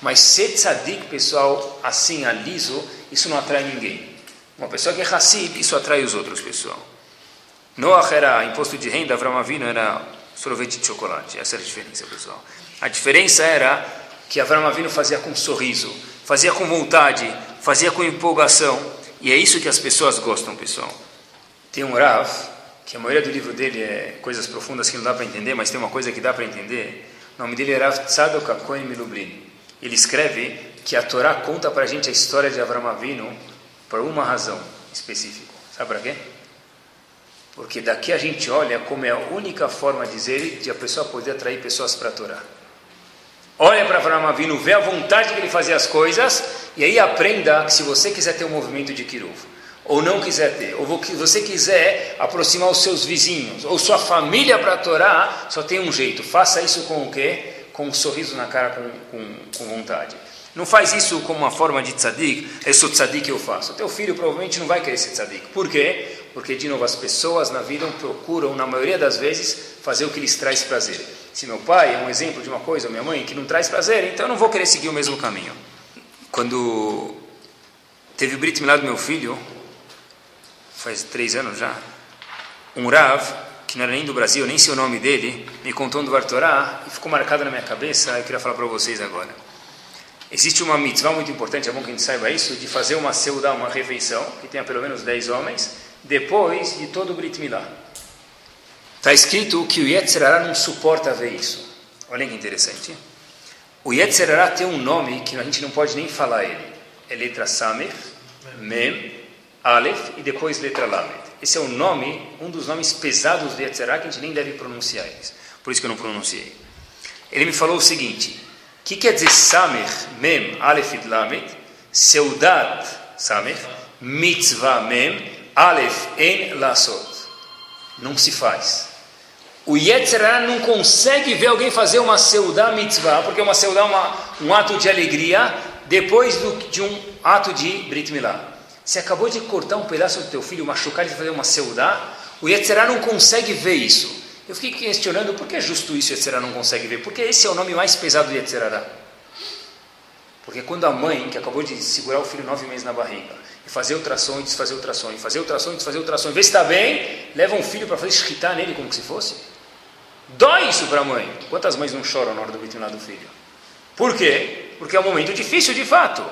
A: Mas ser tzadik, pessoal, assim, a liso, isso não atrai ninguém. Uma pessoa que é Hassid, isso atrai os outros, pessoal. Noah era imposto de renda, Avram Avinu era sorvete de chocolate. Essa era a diferença, pessoal. A diferença era que Avram Avinu fazia com sorriso, fazia com vontade, fazia com empolgação. E é isso que as pessoas gostam, pessoal. Tem um Rav, que a maioria do livro dele é coisas profundas que não dá para entender, mas tem uma coisa que dá para entender. O nome dele é Rav Tzadok Akoin Milublin. Ele escreve que a Torá conta para a gente a história de Avram Avinu por uma razão específica. Sabe para quê? Porque daqui a gente olha como é a única forma de dizer de a pessoa poder atrair pessoas para a Torá. Olha para Avraham Avinu, vê a vontade que ele fazia as coisas, e aí aprenda que se você quiser ter um movimento de Kiruv, ou não quiser ter, ou você quiser aproximar os seus vizinhos, ou sua família para a Torá, só tem um jeito, faça isso com o quê? Com um sorriso na cara, com, com, com vontade. Não faz isso como uma forma de tzadik, eu sou tzadik eu faço. O teu filho provavelmente não vai querer ser tzadik. Por quê? Porque, de novo, as pessoas na vida procuram, na maioria das vezes, fazer o que lhes traz prazer. Se meu pai é um exemplo de uma coisa, minha mãe, que não traz prazer, então eu não vou querer seguir o mesmo caminho. Quando teve o Brit Milá do meu filho, faz três anos já, um Rav, que não era nem do Brasil, nem sei o nome dele, me contou do Vartorá e ficou marcado na minha cabeça eu queria falar para vocês agora. Existe uma mitzvah muito importante, é bom que a gente saiba isso, de fazer uma seudá, uma refeição, que tenha pelo menos 10 homens, depois de todo o Brit Milá. Está escrito que o Yetzirará não suporta ver isso. Olha que interessante. O Yetzirará tem um nome que a gente não pode nem falar ele. É letra Samef, Mem, Aleph e depois letra Lamed. Esse é o nome, um dos nomes pesados do Yetzirará que a gente nem deve pronunciar eles. Por isso que eu não pronunciei. Ele me falou o seguinte: o que quer dizer Samer, Mem, Aleph e Lamed? Seudat, Samer, Mitzvah, Mem, Aleph en lasot. Não se faz. O Yetzirah não consegue ver alguém fazer uma seudá mitzvah, porque uma seudá é uma, um ato de alegria depois do, de um ato de Brit Milá. Você acabou de cortar um pedaço do teu filho, machucar ele fazer uma seudá, o Yetzirah não consegue ver isso. Eu fiquei questionando por que é justo isso o Yetzirah não consegue ver, porque esse é o nome mais pesado do Yetzirah. Porque quando a mãe, que acabou de segurar o filho nove meses na barriga, e fazer ultrassom e desfazer ultrassom, e fazer ultrassom e desfazer ultrassom, e ver se está bem, leva um filho para fazer escritar nele como se fosse. Dói isso para a mãe. Quantas mães não choram na hora do bitinho do filho? Por quê? Porque é um momento difícil de fato.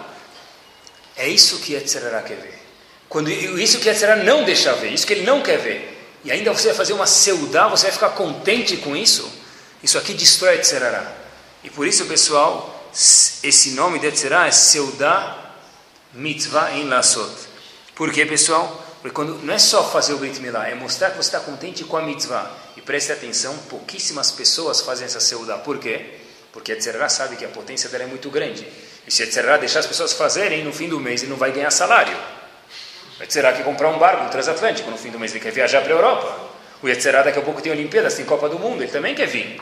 A: É isso que Yetzirah quer ver. Quando, isso que Yetzirah não deixa ver, isso que ele não quer ver. E ainda você vai fazer uma seudá, você vai ficar contente com isso. Isso aqui destrói Yetzirah. E por isso, pessoal, esse nome de Yetzirah é seudá mitzvah em lasot. Por quê, pessoal? Porque quando, não é só fazer o Brit Milá, é mostrar que você está contente com a mitzvah. E preste atenção, pouquíssimas pessoas fazem essa seudá. Por quê? Porque a Tzerá sabe que a potência dela é muito grande. E se a deixar as pessoas fazerem, no fim do mês ele não vai ganhar salário. A Tzerá quer comprar um barco, um transatlântico, no fim do mês ele quer viajar para a Europa. O Yetzerá daqui a pouco tem Olimpíadas, tem Copa do Mundo, ele também quer vir.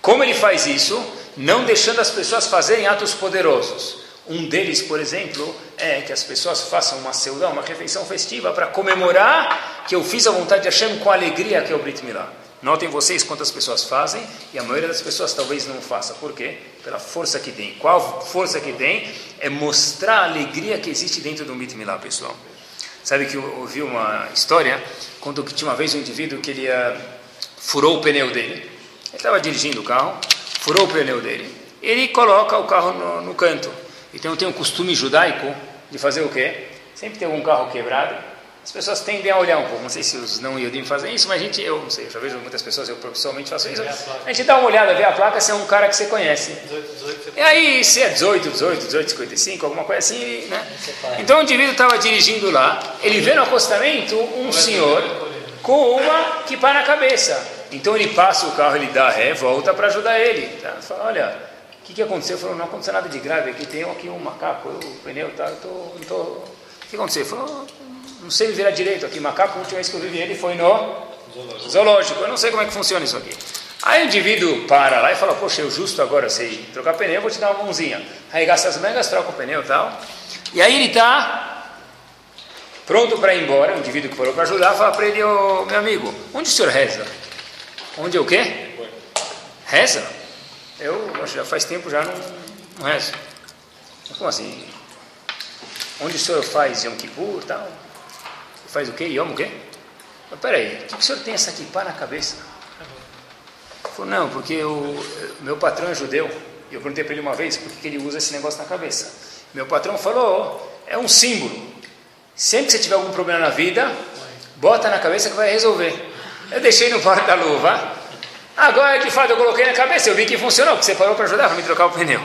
A: Como ele faz isso? Não deixando as pessoas fazerem atos poderosos. Um deles, por exemplo, é que as pessoas façam uma seudá, uma refeição festiva, para comemorar que eu fiz a vontade de Hashem com alegria, que é o Brit Milá. Notem vocês quantas pessoas fazem e a maioria das pessoas talvez não faça. Por quê? Pela força que tem. Qual força que tem? É mostrar a alegria que existe dentro do Brit Milá, pessoal. Sabe que eu ouvi uma história, quando tinha uma vez um indivíduo que ele uh, furou o pneu dele. Ele estava dirigindo o carro, furou o pneu dele. Ele coloca o carro no, no canto. Então tem um costume judaico de fazer o quê? Sempre tem algum carro quebrado. As pessoas tendem a olhar um pouco. Não sei se os não Yodim fazem isso, mas a gente, eu não sei, eu já vejo muitas pessoas, eu profissionalmente faço isso. A gente dá uma olhada, vê a placa, se é um cara que você conhece. E aí, se é 18, 18, 18, 55, alguma coisa assim, né? Então o indivíduo estava dirigindo lá, ele vê no acostamento um senhor com uma que pá na cabeça. Então ele passa o carro, ele dá ré, volta para ajudar ele. Tá? Fala, olha, que, que aconteceu? Falou, não aconteceu nada de grave aqui, tem aqui um macaco, eu, o pneu, tá, eu tô, não tô... O que aconteceu? Falou, não sei virar direito aqui, macaco, a última vez que eu vi ele foi no zoológico. zoológico, eu não sei como é que funciona isso aqui. Aí o indivíduo para lá e fala, poxa, eu justo agora sei trocar pneu, vou te dar uma mãozinha. Aí gasta as mangas, troca o pneu e tal. E aí ele está pronto para ir embora, o indivíduo que parou para ajudar, fala para ele, oh, meu amigo, onde o senhor reza? Onde é o quê? Reza? Eu já faz tempo já não, não rezo. Como assim? Onde o senhor faz Yom Kippur e tal? Faz o quê? Yom o quê? Mas peraí, o que o senhor tem essa kippah na cabeça? Ele falou, não, porque o meu patrão é judeu. E eu perguntei para ele uma vez por que ele usa esse negócio na cabeça. Meu patrão falou, é um símbolo. Sempre que você tiver algum problema na vida, bota na cabeça que vai resolver. Eu deixei no porta-luva Agora, de fato, eu coloquei na cabeça, eu vi que funcionou, porque você parou para ajudar para me trocar o pneu.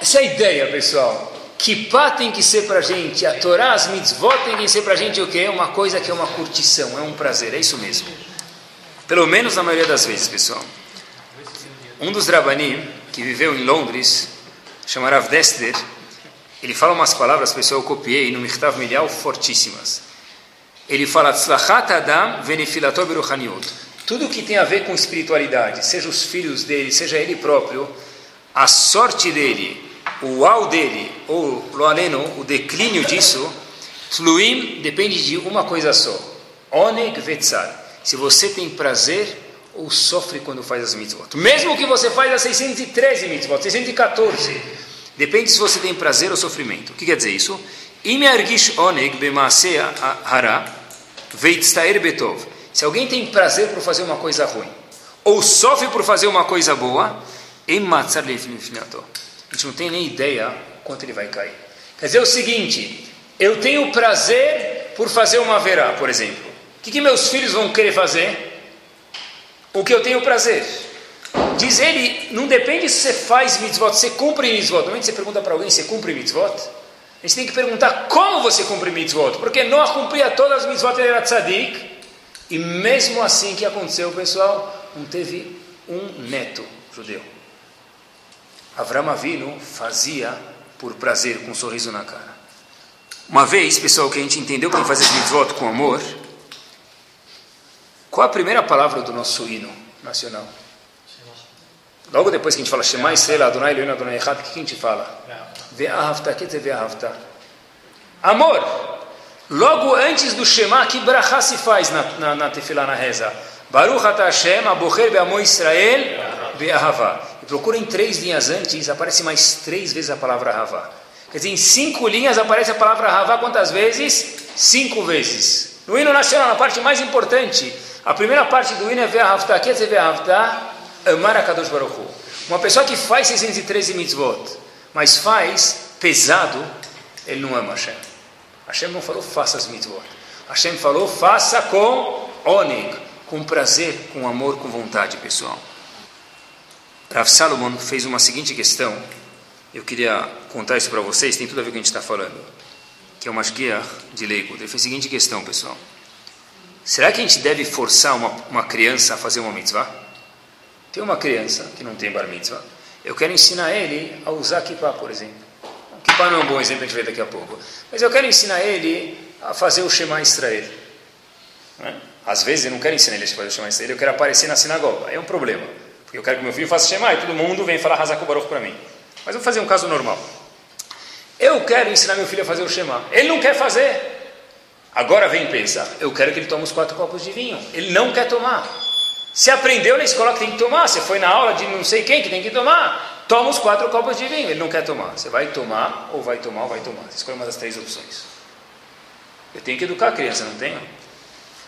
A: Essa é a ideia, pessoal. Kippah tem que ser para a gente, a Torá, as mitzvot tem que ser para a gente o quê? Uma coisa que é uma curtição, é um prazer, é isso mesmo. Pelo menos na maioria das vezes, pessoal. Um dos Rabanim, que viveu em Londres, chamado Rav ele fala umas palavras, pessoal, eu copiei no Mirtav Milial, fortíssimas. Ele fala, Adam venefilator beruchaniot tudo que tem a ver com espiritualidade, seja os filhos dele, seja ele próprio, a sorte dele, o al dele, ou lo aleno, o declínio disso, fluim depende de uma coisa só: oneg vetzar. Se você tem prazer ou sofre quando faz as mitzvot. Mesmo que você faz as 613 mitzvot, 614, depende se você tem prazer ou sofrimento. O que quer dizer isso? Ime argish oneg bemaasea hara veitztaer betov. Se alguém tem prazer por fazer uma coisa ruim, ou sofre por fazer uma coisa boa, a gente não tem nem ideia quanto ele vai cair. Quer dizer o seguinte: eu tenho prazer por fazer uma verá, por exemplo. O que, que meus filhos vão querer fazer? O que eu tenho prazer. Diz ele, não depende se você faz mitzvot, você cumpre mitzvot. Normalmente você pergunta para alguém, você cumpre mitzvot? A gente tem que perguntar como você cumpre mitzvot, porque Noah cumpria todas as mitzvot, ele era tzadik, e mesmo assim, o que aconteceu, pessoal? Não teve um neto judeu. Avram Avinu fazia por prazer, com um sorriso na cara. Uma vez, pessoal, que a gente entendeu que tem que fazer mitzvot com amor, qual a primeira palavra do nosso hino nacional? Logo depois que a gente fala Shema Israel, Adonai Elohim, Adonai Echad, o que a gente fala? Ve'ahavta, que te ve'ahavta? Amor! Logo antes do Shema, que brachá se faz na, na, na tefilá, na reza? Baruch ata Hashem, abocher be'amo Israel, be'ahavá. E procurem três linhas antes, aparece mais três vezes a palavra ahavá. Quer dizer, em cinco linhas aparece a palavra ahavá quantas vezes? Cinco vezes. No hino nacional, na parte mais importante, a primeira parte do hino é ve'ahavta, que é ve'ahavta, amar a Kadosh Baruch Hu. Uma pessoa que faz 613 mitzvot, mas faz pesado, ele não ama Hashem. Hashem não falou faça as mitzvot. Hashem falou faça com onig, com prazer, com amor, com vontade, pessoal. Rav Salomon fez uma seguinte questão. Eu queria contar isso para vocês, tem tudo a ver com o que a gente está falando. Que é uma guia de leigo. Ele fez a seguinte questão, pessoal. Será que a gente deve forçar uma, uma criança a fazer uma mitzvah? Tem uma criança que não tem bar mitzvah. Eu quero ensinar ele a usar kippah, por exemplo. Kippah não é um bom exemplo, a gente vê daqui a pouco. Mas eu quero ensinar ele a fazer o Shema Israel. Né? Às vezes eu não quero ensinar ele a fazer o Shema Israel, eu quero aparecer na sinagoga. É um problema. Porque eu quero que meu filho faça Shema e todo mundo vem falar Hazak Baruch para mim. Mas vou fazer um caso normal. Eu quero ensinar meu filho a fazer o Shema. Ele não quer fazer. Agora vem pensar. Eu quero que ele tome os quatro copos de vinho. Ele não quer tomar. Se aprendeu na escola que tem que tomar, você foi na aula de não sei quem que tem que tomar, toma os quatro copos de vinho. Ele não quer tomar. Você vai tomar, ou vai tomar, ou vai tomar. Você escolhe uma das três opções. Eu tenho que educar a criança, não tenho?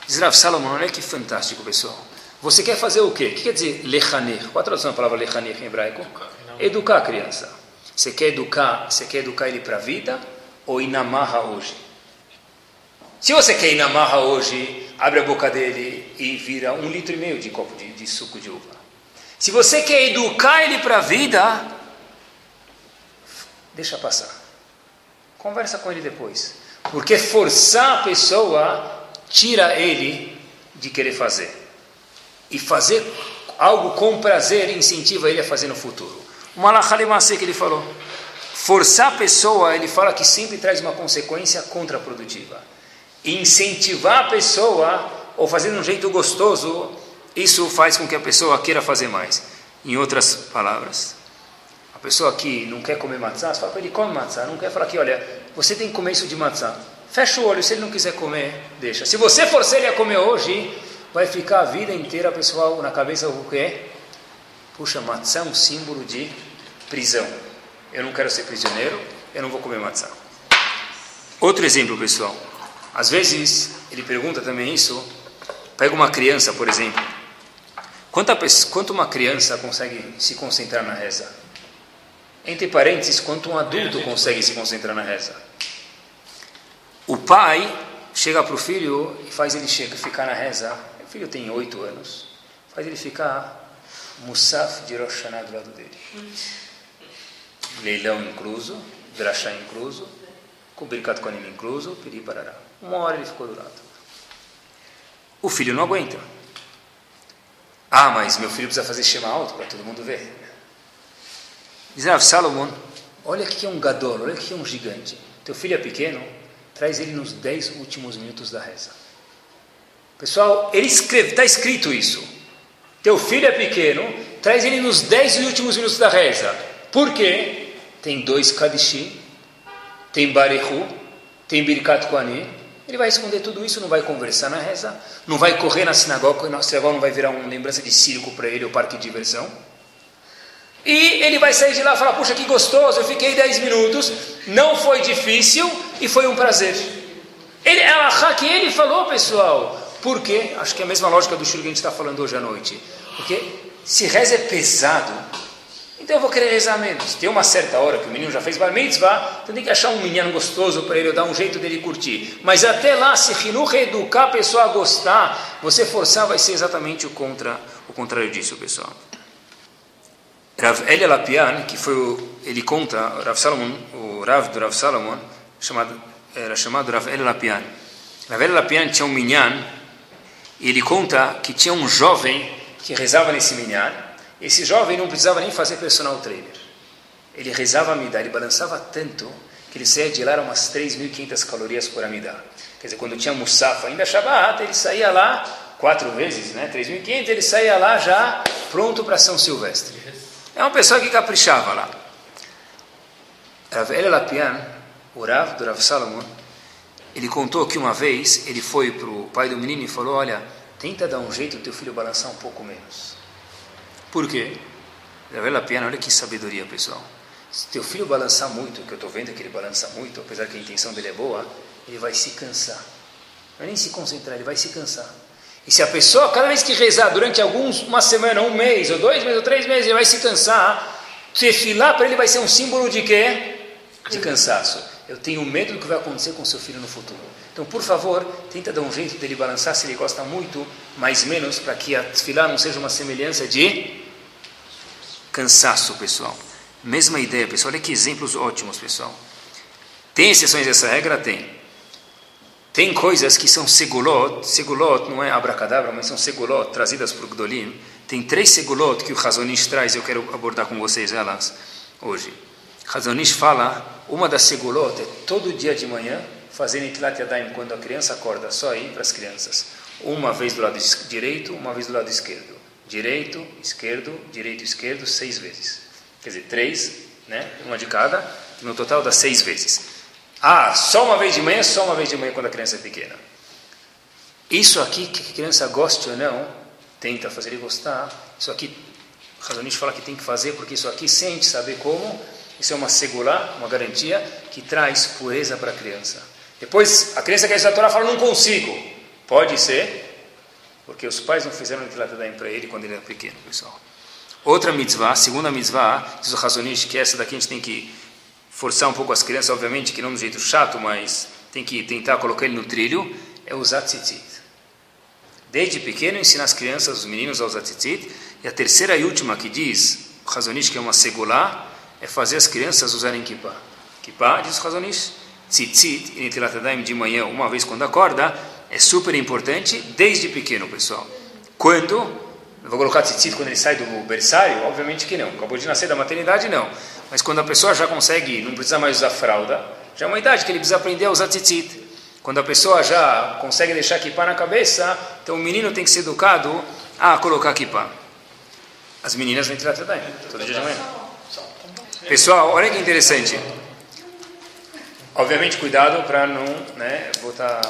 A: Diz Rav Salomon, olha que fantástico, pessoal. Você quer fazer o quê? O que quer dizer lechaner? Qual a tradução da palavra lechaner em hebraico? Educar a criança. Você quer educar, você quer educar ele para a vida ou ir na marra hoje? Se você quer ir na marra hoje, abre a boca dele e vira um litro e meio de copo de, de suco de uva. Se você quer educar ele para a vida, deixa passar. Conversa com ele depois. Porque forçar a pessoa tira ele de querer fazer. E fazer algo com prazer incentiva ele a fazer no futuro. O Malachalimase que ele falou. Forçar a pessoa, ele fala que sempre traz uma consequência contraprodutiva. Incentivar a pessoa, ou fazer de um jeito gostoso, isso faz com que a pessoa queira fazer mais. Em outras palavras, a pessoa que não quer comer matzá, você fala para ele, come matzá. Não quer falar que, olha, você tem que comer isso de matzá. Fecha o olho, se ele não quiser comer, deixa. Se você forçar ele a comer hoje, vai ficar a vida inteira, pessoal, na cabeça o quê? Puxa, matzá é um símbolo de prisão. Eu não quero ser prisioneiro, eu não vou comer matzá. Outro exemplo, pessoal. Às vezes, ele pergunta também isso. Pega uma criança, por exemplo. Quanto, quanto uma criança consegue se concentrar na reza? Entre parênteses, quanto um adulto consegue se concentrar na reza? O pai chega para o filho e faz ele chegar, ficar na reza. O filho tem oito anos. Faz ele ficar Musaf de Rosh Hashanah do lado dele. Leilão incluso, Drachá incluso, com Birkat incluso, Piri Parará. Uma hora ele ficou do lado. O filho não aguenta. Ah, mas meu filho precisa fazer Shema alto para todo mundo ver. Diz Salomão, olha que é um gadol, olha que é um gigante. Teu filho é pequeno, traz ele nos dez últimos minutos da reza. Pessoal, ele escreve, está escrito isso. Teu filho é pequeno, traz ele nos dez últimos minutos da reza. Por quê? Tem dois Kadishim, tem Barehu, tem Birkat Kohanim. Ele vai esconder tudo isso, não vai conversar na reza, não vai correr na sinagoga, na sinagoga não vai virar uma lembrança de circo para ele, ou parque de diversão. E ele vai sair de lá e falar: Puxa, que gostoso, eu fiquei 10 minutos, não foi difícil e foi um prazer. Ele, ela, que ele falou, pessoal. Por quê? Acho que é a mesma lógica do shur que a gente está falando hoje à noite. Porque se reza é pesado, então eu vou querer rezar menos. Tem uma certa hora que o menino já fez bar mitzvah, então tem que achar um menino gostoso para ele, dar um jeito dele curtir. Mas até lá, se Hinuch educar a pessoa a gostar, você forçar vai ser exatamente o, contra, o contrário disso, pessoal. Rav Elia Lapian, que foi o, ele conta, Rav Salomon, o Rav do Rav Salomon, chamado, era chamado Rav Elia Lapian. Rav Elia Lapian tinha um minyan, e ele conta que tinha um jovem que rezava nesse minyan. Esse jovem não precisava nem fazer personal trainer. Ele rezava a midá, ele balançava tanto que ele saía de lá umas 3.500 calorias por amidá. Quer dizer, quando tinha Musafa, ainda Shabbat, ele saía lá quatro vezes, né? 3.500, ele saía lá já pronto para São Silvestre. É uma pessoa que caprichava lá. Rav El Lapian, o Rav do Rav Salomon, ele contou que uma vez ele foi para o pai do menino e falou: Olha, tenta dar um jeito do teu filho balançar um pouco menos. Por quê? Rav El Lapian, olha que sabedoria, pessoal. Se teu filho balançar muito, que eu estou vendo que ele balança muito, apesar que a intenção dele é boa, ele vai se cansar. Não vai nem se concentrar, ele vai se cansar. E se a pessoa, cada vez que rezar durante alguns, uma semana, um mês, ou dois meses, ou três meses, ele vai se cansar, tefilar para ele vai ser um símbolo de quê? De cansaço. Eu tenho medo do que vai acontecer com seu filho no futuro. Então, por favor, tenta dar um jeito dele balançar se ele gosta muito, mais menos, para que a tefilar não seja uma semelhança de cansaço, pessoal. Mesma ideia, pessoal. Olha que exemplos ótimos, pessoal. Tem exceções dessa regra? Tem. Tem coisas que são segulot, segulot não é abracadabra, mas são segulot trazidas por Gdolim. Tem três segulot que o Razonish traz, eu quero abordar com vocês elas hoje. Razonish fala, uma das segulot é todo dia de manhã fazer Nitilat Yadayim quando a criança acorda, só aí para as crianças. Uma vez do lado direito, uma vez do lado esquerdo. Direito, esquerdo, direito, esquerdo, seis vezes. Quer dizer, três, né? uma de cada, no total dá seis vezes. Ah, só uma vez de manhã, só uma vez de manhã quando a criança é pequena. Isso aqui, que a criança goste ou não, tenta fazer ele gostar. Isso aqui, Razonich fala que tem que fazer, porque isso aqui, sem a gente saber como, isso é uma segura, uma garantia que traz pureza para a criança. Depois, a criança quer estudar a Torá fala, não consigo. Pode ser, porque os pais não fizeram Netilat para ele quando ele era pequeno, pessoal. Outra mitzvah, segunda mitzvah, diz o Razonich, que essa daqui a gente tem que forçar um pouco as crianças, obviamente que não de um jeito chato, mas tem que tentar colocar ele no trilho, é usar tzitzit. Desde pequeno ensinar as crianças, os meninos a usar tzitzit. E a terceira e última que diz, o Razonich, que é uma segulá, é fazer as crianças usarem kippah. Kippah, diz o Razonich, tzitzit e de manhã, uma vez quando acorda, é super importante desde pequeno, pessoal. Quando eu vou colocar tzitzit quando ele sai do berçário? Obviamente que não. Acabou de nascer da maternidade, não. Mas quando a pessoa já consegue, não precisa mais usar fralda, já é uma idade que ele precisa aprender a usar tzitzit. Quando a pessoa já consegue deixar kippah na cabeça, então o menino tem que ser educado a colocar kippah. As meninas vêm tirar também, todo dia de manhã. Pessoal, olha que interessante. Obviamente, cuidado para não né, botar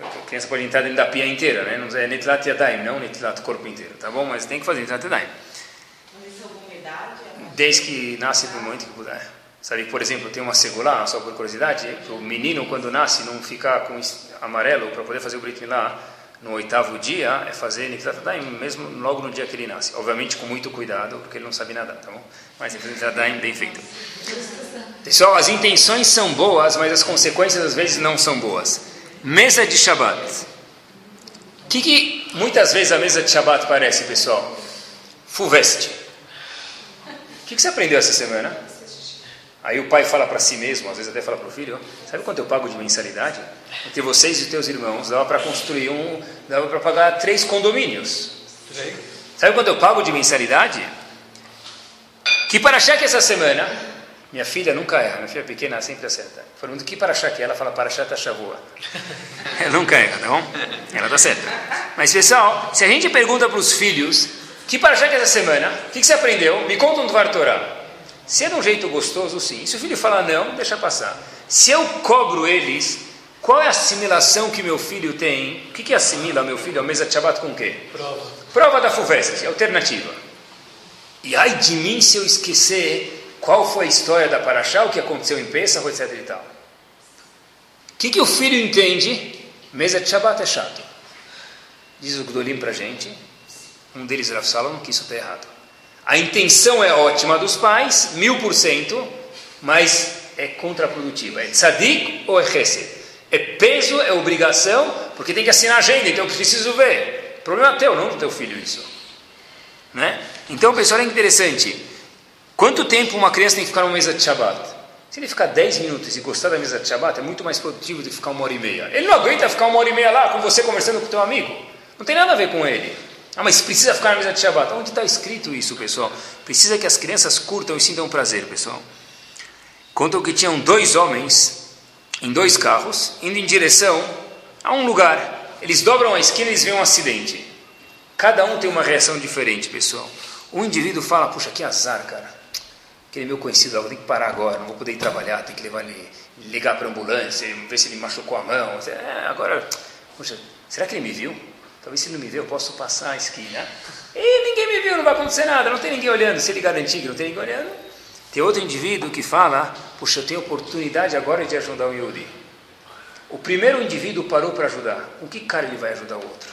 A: a criança pode entrar dentro da pia inteira, né? Não é netlat yadayim, não netlat corpo inteiro, tá bom? Mas tem que fazer netlat yadayim. Desde que nasce do momento que puder. Sabe, por exemplo, tem uma segula, só por curiosidade, o menino quando nasce não ficar com amarelo para poder fazer o brit milá no oitavo dia, é fazer netlat yadayim mesmo logo no dia que ele nasce. Obviamente com muito cuidado, porque ele não sabe nadar, tá bom? Mas netlat yadayim bem feito. Pessoal, as intenções são boas, mas as consequências às vezes não são boas. Mesa de Shabbat. O que, que muitas vezes a mesa de Shabbat parece, pessoal? Fuveste. O que, que você aprendeu essa semana? Aí o pai fala para si mesmo, às vezes até fala para o filho: Sabe quanto eu pago de mensalidade? Entre vocês e teus irmãos, dava para construir um, dava para pagar três condomínios. Sabe quanto eu pago de mensalidade? Que para achar que essa semana minha filha nunca erra, minha filha pequena sempre acerta. Falando que para achar que ela fala para achar Shavua. Ela nunca erra, tá bom? Ela está certa. Mas pessoal, se a gente pergunta para os filhos que para achar que essa semana, o que, que, você aprendeu? Me conta um Dvar Torah. Se é de um jeito gostoso, sim. Se o filho falar não, deixa passar. Se eu cobro eles, qual é a assimilação que meu filho tem? O que, que assimila meu filho ao mesa de Shabbat com o quê?
B: Prova.
A: Prova da FUVEST, alternativa. E ai de mim se eu esquecer qual foi a história da Paraxá, o que aconteceu em Pesach, etc e tal. O que, que o filho entende? Mesa de Shabbat é chato. Diz o Gdolim para gente, um deles, Rav Salom, que isso está errado. A intenção é ótima dos pais, mil por cento, mas é contraprodutiva. É tzadik ou é chesed? É peso, é obrigação, porque tem que assinar a agenda, então eu preciso ver. Problema teu, não do teu filho isso. Né? Então, pessoal, é interessante. Quanto tempo uma criança tem que ficar numa mesa de Shabbat? Se ele ficar 10 minutos e gostar da mesa de Shabbat, é muito mais produtivo do que ficar uma hora e meia. Ele não aguenta ficar uma hora e meia lá com você conversando com o teu amigo. Não tem nada a ver com ele. Ah, mas precisa ficar na mesa de Shabbat. Onde está escrito isso, pessoal? Precisa que as crianças curtam e sintam prazer, pessoal. Contam que tinham dois homens em dois carros, indo em direção a um lugar. Eles dobram a esquina e eles veem um acidente. Cada um tem uma reação diferente, pessoal. Um indivíduo fala, puxa, que azar, cara aquele meu conhecido, vou ter que parar agora, não vou poder ir trabalhar, tem que levar ele, ligar para a ambulância, ver se ele machucou a mão. É, agora, poxa, será que ele me viu? Talvez se ele não me viu, eu posso passar a esquina. E ninguém me viu, não vai acontecer nada, não tem ninguém olhando. Se ele garantir que não tem ninguém olhando. Tem outro indivíduo que fala, puxa, eu tenho oportunidade agora de ajudar o Yuri. O primeiro indivíduo parou para ajudar. Com que cara ele vai ajudar o outro?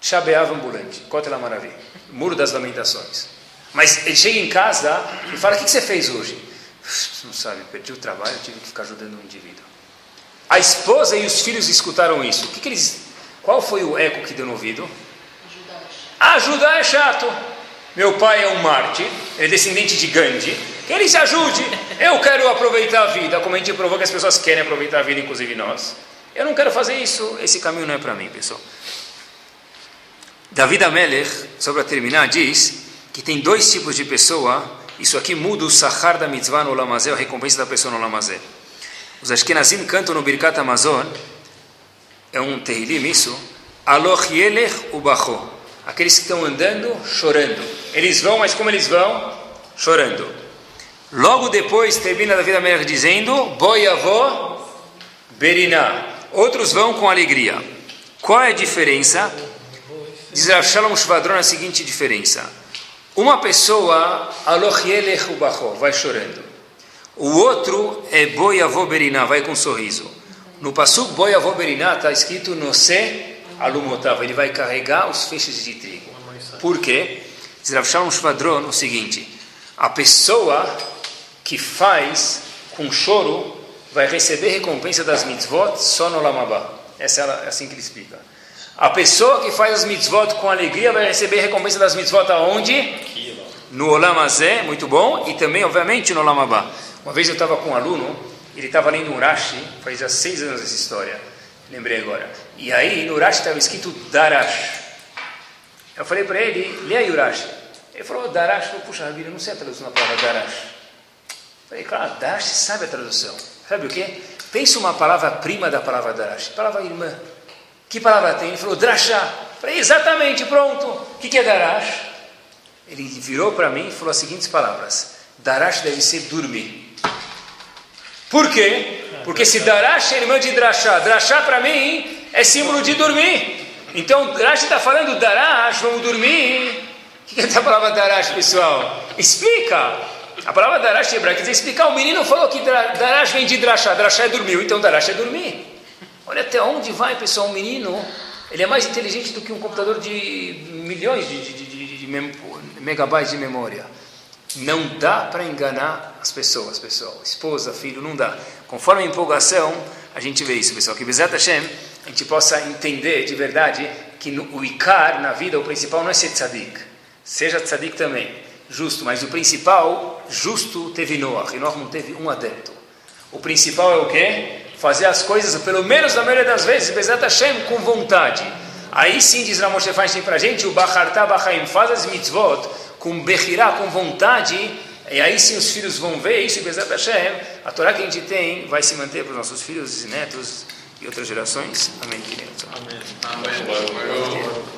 A: Chabeava ambulante, Cota la Maravilha, Muro das Lamentações. Mas ele chega em casa e fala: O que você fez hoje? Não sabe, perdi o trabalho, tive que ficar ajudando um indivíduo. A esposa e os filhos escutaram isso. O que, que eles, qual foi o eco que deu no ouvido? Ajudar é chato. Meu pai é um mártir, é descendente de Gandhi. Que ele se ajude. Eu quero aproveitar a vida, como a gente provou que as pessoas querem aproveitar a vida, inclusive nós. Eu não quero fazer isso. Esse caminho não é para mim, pessoal. David Amelech, só para terminar, diz que tem dois tipos de pessoa, isso aqui muda o sahar da mitzvah no Lamazé, a recompensa da pessoa no Lamazé. Os Ashkenazim cantam no Birkat Amazon, é um terrilim isso, aloch yelech ubacho, aqueles que estão andando chorando. Eles vão, mas como eles vão? Chorando. Logo depois termina Davi Amelech dizendo, boiavó beriná. Outros vão com alegria. Qual é a diferença? Diz Shalom Shvadron a seguinte diferença. Uma pessoa, vai chorando. O outro é boiavó beriná, vai com um sorriso. No Passuk Boi Avoberiná está escrito Nose Alumotav, ele vai carregar os feixes de trigo. Por quê? Diz Rav Shalom Shvadron o seguinte: a pessoa que faz com choro vai receber recompensa das mitzvot só no Lamabá. Essa é assim que ele explica. A pessoa que faz as mitzvot com alegria vai receber recompensa das mitzvot aonde? No Olamazé, muito bom, e também, obviamente, no Olamabá. Uma vez eu estava com um aluno ele estava lendo um Rashi, faz já seis anos essa história, lembrei agora. E aí no Rashi estava escrito Darash. Eu falei para ele, lê aí o Rashi. Ele falou, Darash, eu falei, puxa vida, eu não sei a tradução da palavra Darash. Eu falei, claro, Darash sabe a tradução. Sabe o quê? Pensa uma palavra prima da palavra Darash, palavra irmã. Que palavra tem? Ele falou, Drashá. Falei, exatamente, pronto. O que, que é Darash? Ele virou para mim e falou as seguintes palavras: Darash deve ser dormir. Por quê? Porque se Darash é irmã de Drashá, Drashá para mim é símbolo de dormir. Então Darash está falando Darash, vamos dormir. O que é essa palavra Darash, pessoal? Explica. A palavra Darash hebraica quer dizer explicar. O menino falou que Darash vem de Drashá, Drashá é dormiu, então Darash é dormir. Olha até onde vai, pessoal, um menino. Ele é mais inteligente do que um computador de milhões de, de, de, de megabytes de memória. Não dá para enganar as pessoas, pessoal. Esposa, filho, não dá. Conforme a empolgação, a gente vê isso, pessoal. Que Bezat Hashem, a gente possa entender de verdade que no, o Icar na vida, o principal não é ser tzadik. Seja tzadik também, justo. Mas o principal, justo, teve Noah. E Noah não teve um adepto. O principal é o quê? Fazer as coisas, pelo menos na maioria das vezes, Bezat Hashem, com vontade. Aí sim, diz Ramoshe Feinstein para a gente, o Bachartá Bachaim, faz as mitzvot com Bechirá, com vontade, e aí sim os filhos vão ver isso, e Bezat Hashem, a Torá que a gente tem vai se manter para os nossos filhos e netos e outras gerações. Amém.
B: Amém. Amém.